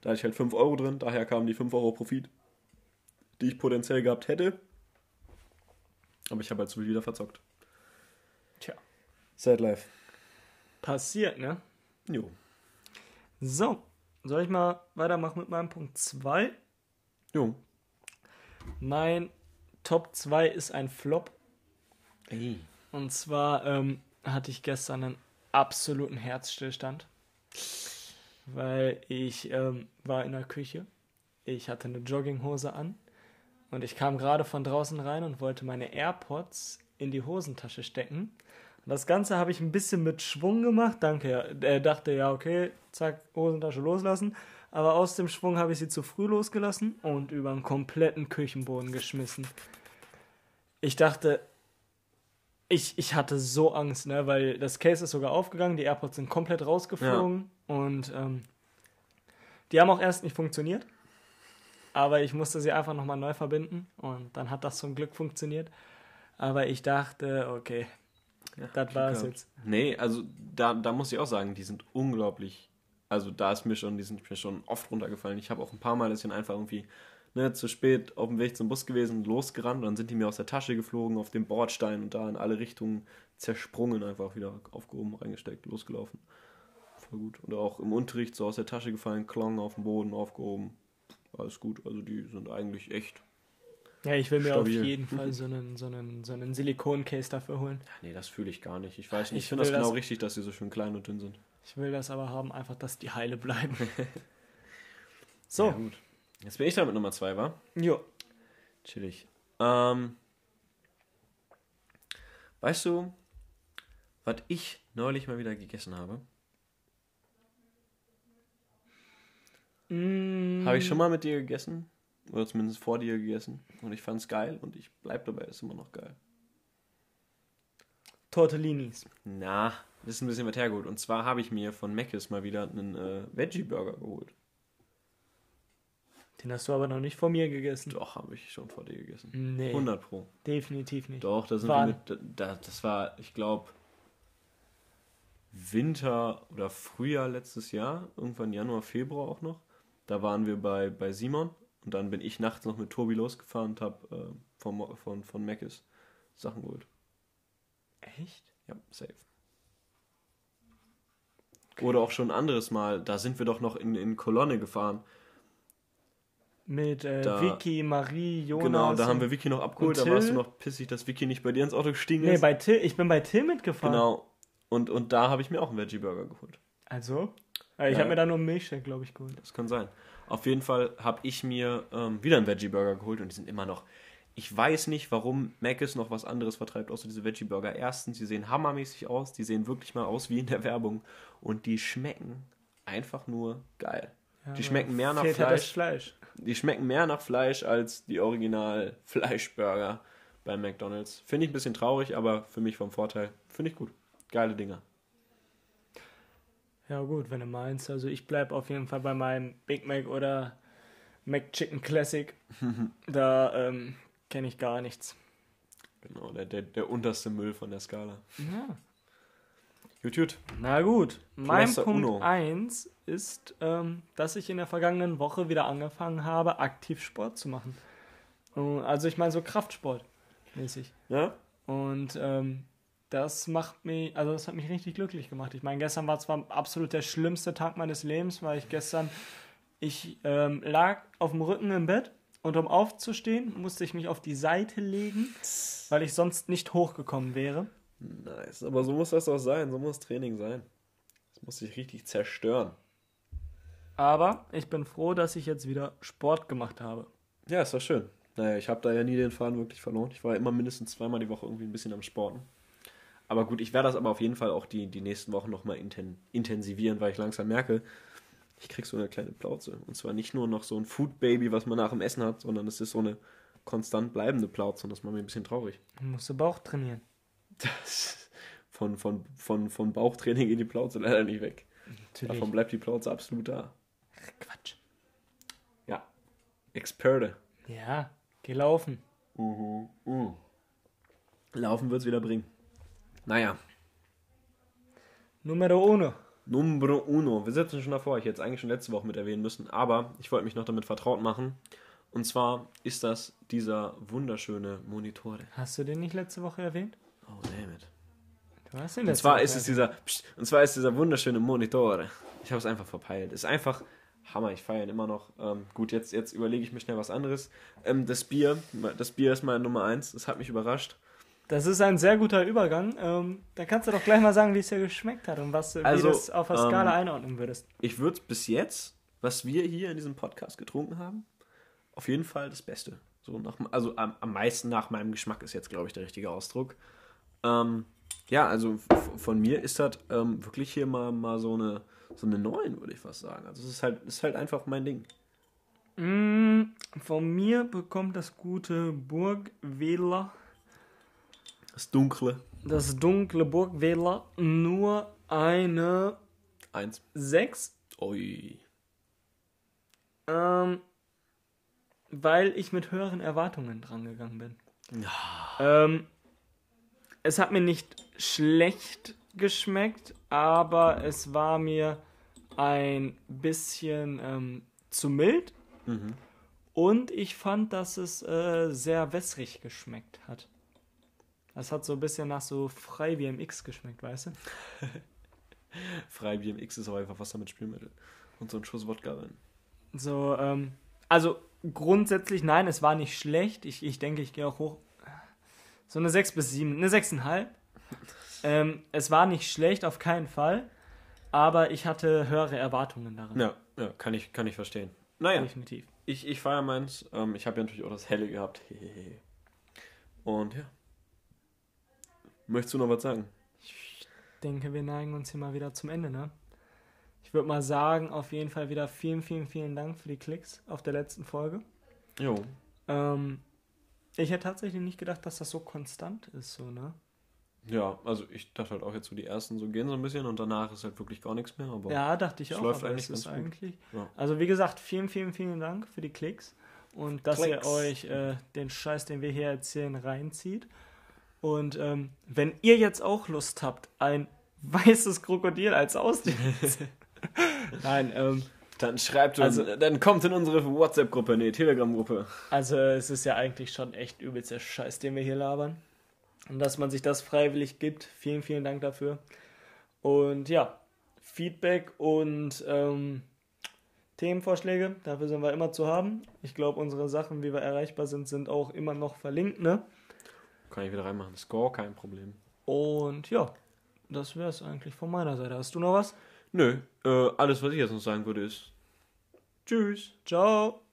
Da hatte ich halt 5 Euro drin, daher kamen die 5 Euro Profit, die ich potenziell gehabt hätte. Aber ich habe halt zu viel wieder verzockt. Tja. Sad life. Passiert, ne? Jo. So, soll ich mal weitermachen mit meinem Punkt 2? Jo. Mein Top 2 ist ein Flop. Ey. Und zwar ähm, hatte ich gestern einen absoluten Herzstillstand, weil ich ähm, war in der Küche, ich hatte eine Jogginghose an und ich kam gerade von draußen rein und wollte meine AirPods in die Hosentasche stecken. Und das Ganze habe ich ein bisschen mit Schwung gemacht. Danke, ja. Er dachte, ja, okay, zack, Hosentasche loslassen. Aber aus dem Schwung habe ich sie zu früh losgelassen und über einen kompletten Küchenboden geschmissen. Ich dachte, ich, ich hatte so Angst, ne, weil das Case ist sogar aufgegangen, die AirPods sind komplett rausgeflogen und ähm, die haben auch erst nicht funktioniert. Aber ich musste sie einfach nochmal neu verbinden und dann hat das zum Glück funktioniert. Aber ich dachte, okay, Ja, das war's gehabt. jetzt. Nee, also da, da muss ich auch sagen, die sind unglaublich. Also da ist mir schon, die sind mir schon oft runtergefallen. Ich habe auch ein paar Mal das sind einfach irgendwie ne, zu spät auf dem Weg zum Bus gewesen, losgerannt und dann sind die mir aus der Tasche geflogen, auf den Bordstein und da in alle Richtungen zersprungen, einfach wieder aufgehoben, reingesteckt, losgelaufen. Voll gut. Oder auch im Unterricht so aus der Tasche gefallen, Klong auf dem Boden, aufgehoben. Alles gut. Also die sind eigentlich echt. Ja, ich will mir Stabil. auf jeden Fall so einen, so einen, so einen Silikon-Case dafür holen. Ja, nee, das fühle ich gar nicht. Ich weiß nicht. Ich, Ich finde das genau das- richtig, dass sie so schön klein und dünn sind. Ich will das aber haben, einfach, dass die heile bleiben. so, Ja, gut. Jetzt bin ich dran mit Nummer zwei, wa? jo. Chillig. Ähm, weißt du, was ich neulich mal wieder gegessen habe? Mm, Habe ich schon mal mit dir gegessen? Oder zumindest vor dir gegessen. Und ich fand es geil und ich bleib dabei, ist immer noch geil. Tortellinis. Na, das ist ein bisschen was hergeholt. Und zwar habe ich mir von Mc's mal wieder einen äh, Veggie-Burger geholt. Den hast du aber noch nicht vor mir gegessen. Doch, habe ich schon vor dir gegessen. Nee, 100 Pro. definitiv nicht. Doch, da sind Wann? wir mit, da, das war, ich glaube, Winter oder Frühjahr letztes Jahr, irgendwann Januar, Februar auch noch. Da waren wir bei, bei Simon und dann bin ich nachts noch mit Tobi losgefahren und habe äh, von, von, von Mc's Sachen geholt. Echt? Ja, safe. Oder auch schon ein anderes Mal, da sind wir doch noch in, in Kolonne gefahren. Mit äh, Da- Vicky, Marie, Jonas. genau, da haben wir Vicky noch abgeholt, da warst du noch pissig, dass Vicky nicht bei dir ins Auto gestiegen Nee, ist. bei Till, ich bin bei Till mitgefahren. genau. Und, und da habe ich mir auch einen Veggie-Burger geholt. Also? Äh, ich Ja. habe mir da nur einen Milchshake, glaube ich, geholt. Das kann sein. Auf jeden Fall habe ich mir ähm, wieder einen Veggie-Burger geholt und die sind immer noch. Ich weiß nicht, warum Mc's noch was anderes vertreibt, außer diese Veggie-Burger. Erstens, die sehen hammermäßig aus, die sehen wirklich mal aus wie in der Werbung und die schmecken einfach nur geil. Ja, Die schmecken mehr nach Fleisch. Fleisch. Die schmecken mehr nach Fleisch als die Original-Fleischburger bei McDonalds. Finde ich ein bisschen traurig, aber für mich vom Vorteil. Finde ich gut. Geile Dinger. Ja gut, wenn du meinst. Also ich bleibe auf jeden Fall bei meinem Big Mac oder McChicken Classic. da ähm, kenne ich gar nichts. Genau, der, der, der unterste Müll von der Skala. Ja. Gut, gut. Na gut, mein Cluster Punkt Uno. 1 ist, ähm, dass ich in der vergangenen Woche wieder angefangen habe, aktiv Sport zu machen. Also ich meine so Kraftsport mäßig. Ja? Und ähm, das macht mich, also das hat mich richtig glücklich gemacht. Ich meine, gestern war zwar absolut der schlimmste Tag meines Lebens, weil ich gestern, ich ähm, lag auf dem Rücken im Bett und um aufzustehen, musste ich mich auf die Seite legen, weil ich sonst nicht hochgekommen wäre. Nice. Aber so muss das auch sein. So muss Training sein. Das muss sich richtig zerstören. Aber ich bin froh, dass ich jetzt wieder Sport gemacht habe. Ja, ist doch schön. Naja, ich habe da ja nie den Faden wirklich verloren. Ich war immer mindestens zweimal die Woche irgendwie ein bisschen am Sporten. Aber gut, ich werde das aber auf jeden Fall auch die, die nächsten Wochen nochmal inten intensivieren, weil ich langsam merke, ich krieg so eine kleine Plauze. Und zwar nicht nur noch so ein Food Baby, was man nach dem Essen hat, sondern es ist so eine konstant bleibende Plauze und das macht mir ein bisschen traurig. Ich musste Bauch trainieren. Das von, von, von, von Bauchtraining geht die Plauze leider nicht weg. Natürlich. Davon bleibt die Plauze absolut da. Quatsch. Ja. Experte. Ja, gelaufen. Mhm. Mhm. Laufen wird's wieder bringen. Naja, Numero uno. Numero uno. Wir sitzen schon davor. Ich hätte es eigentlich schon letzte Woche mit erwähnen müssen, aber ich wollte mich noch damit vertraut machen. Und zwar ist das dieser wunderschöne Monitore. Hast du den nicht letzte Woche erwähnt? Oh, damn it. Du hast den Und letzte zwar Woche ist es erwähnt. dieser, pst, und zwar ist dieser wunderschöne Monitore. Ich habe es einfach verpeilt. Ist einfach Hammer. Ich feiere ihn immer noch. Ähm, gut, jetzt, jetzt überlege ich mir schnell was anderes. Ähm, das Bier, das Bier ist meine Nummer eins. Das hat mich überrascht. Das ist ein sehr guter Übergang. Ähm, da kannst du doch gleich mal sagen, wie es dir geschmeckt hat und was, Also, wie du es auf der ähm, Skala einordnen würdest. Ich würde bis jetzt, was wir hier in diesem Podcast getrunken haben, auf jeden Fall das Beste. So nach, also am, am meisten nach meinem Geschmack ist jetzt, glaube ich, der richtige Ausdruck. Ähm, ja, also von mir ist das ähm, wirklich hier mal, mal so eine so eine 9, würde ich fast sagen. Also es ist halt, ist halt einfach mein Ding. Mm, von mir bekommt das gute Burgwedler, Das Dunkle. das dunkle Burgwedler, nur eine Eins. 6. Ui. Ähm, weil ich mit höheren Erwartungen dran gegangen bin. Ähm, es hat mir nicht schlecht geschmeckt, aber es war mir ein bisschen ähm, zu mild. Mhm. Und ich fand, dass es äh, sehr wässrig geschmeckt hat. Das hat so ein bisschen nach so frei BMX geschmeckt, weißt du? Frei BMX ist aber einfach Wasser mit Spielmittel. Und so ein Schuss Wodka rein. So, ähm, also grundsätzlich nein, es war nicht schlecht. Ich, ich denke, ich gehe auch hoch. So eine 6 bis 7, eine 6,5. ähm, es war nicht schlecht, auf keinen Fall. Aber ich hatte höhere Erwartungen darin. Ja, ja, kann ich, kann ich verstehen. Naja. Definitiv. Ich, ich feiere meins. Ähm, ich habe ja natürlich auch das Helle gehabt. Und ja. Möchtest du noch was sagen? Ich denke, wir neigen uns hier mal wieder zum Ende, ne? Ich würde mal sagen, auf jeden Fall wieder vielen, vielen, vielen Dank für die Klicks auf der letzten Folge. Jo. Ähm, ich hätte tatsächlich nicht gedacht, dass das so konstant ist, so, ne? Ja, also ich dachte halt auch jetzt so die ersten so gehen so ein bisschen und danach ist halt wirklich gar nichts mehr. Aber Ja, dachte ich es auch. läuft eigentlich es ist ganz gut. eigentlich. Ja. Also wie gesagt, vielen, vielen, vielen Dank für die Klicks und dass Klicks. ihr euch äh, den Scheiß, den wir hier erzählen, reinzieht. Und ähm, wenn ihr jetzt auch Lust habt, ein weißes Krokodil als Haustier. Nein, ähm, dann schreibt uns, Also- dann kommt in unsere WhatsApp-Gruppe, nee, Telegram-Gruppe. also es ist ja eigentlich schon echt übelst der Scheiß, den wir hier labern. Und dass man sich das freiwillig gibt, vielen, vielen Dank dafür. Und ja, Feedback und ähm, Themenvorschläge, dafür sind wir immer zu haben. Ich glaube, unsere Sachen, wie wir erreichbar sind, sind auch immer noch verlinkt, ne? Kann ich wieder reinmachen. Score, kein Problem. Und ja, das wäre es eigentlich von meiner Seite. Hast du noch was? Nö, äh, alles, was ich jetzt noch sagen würde, ist Tschüss. Ciao.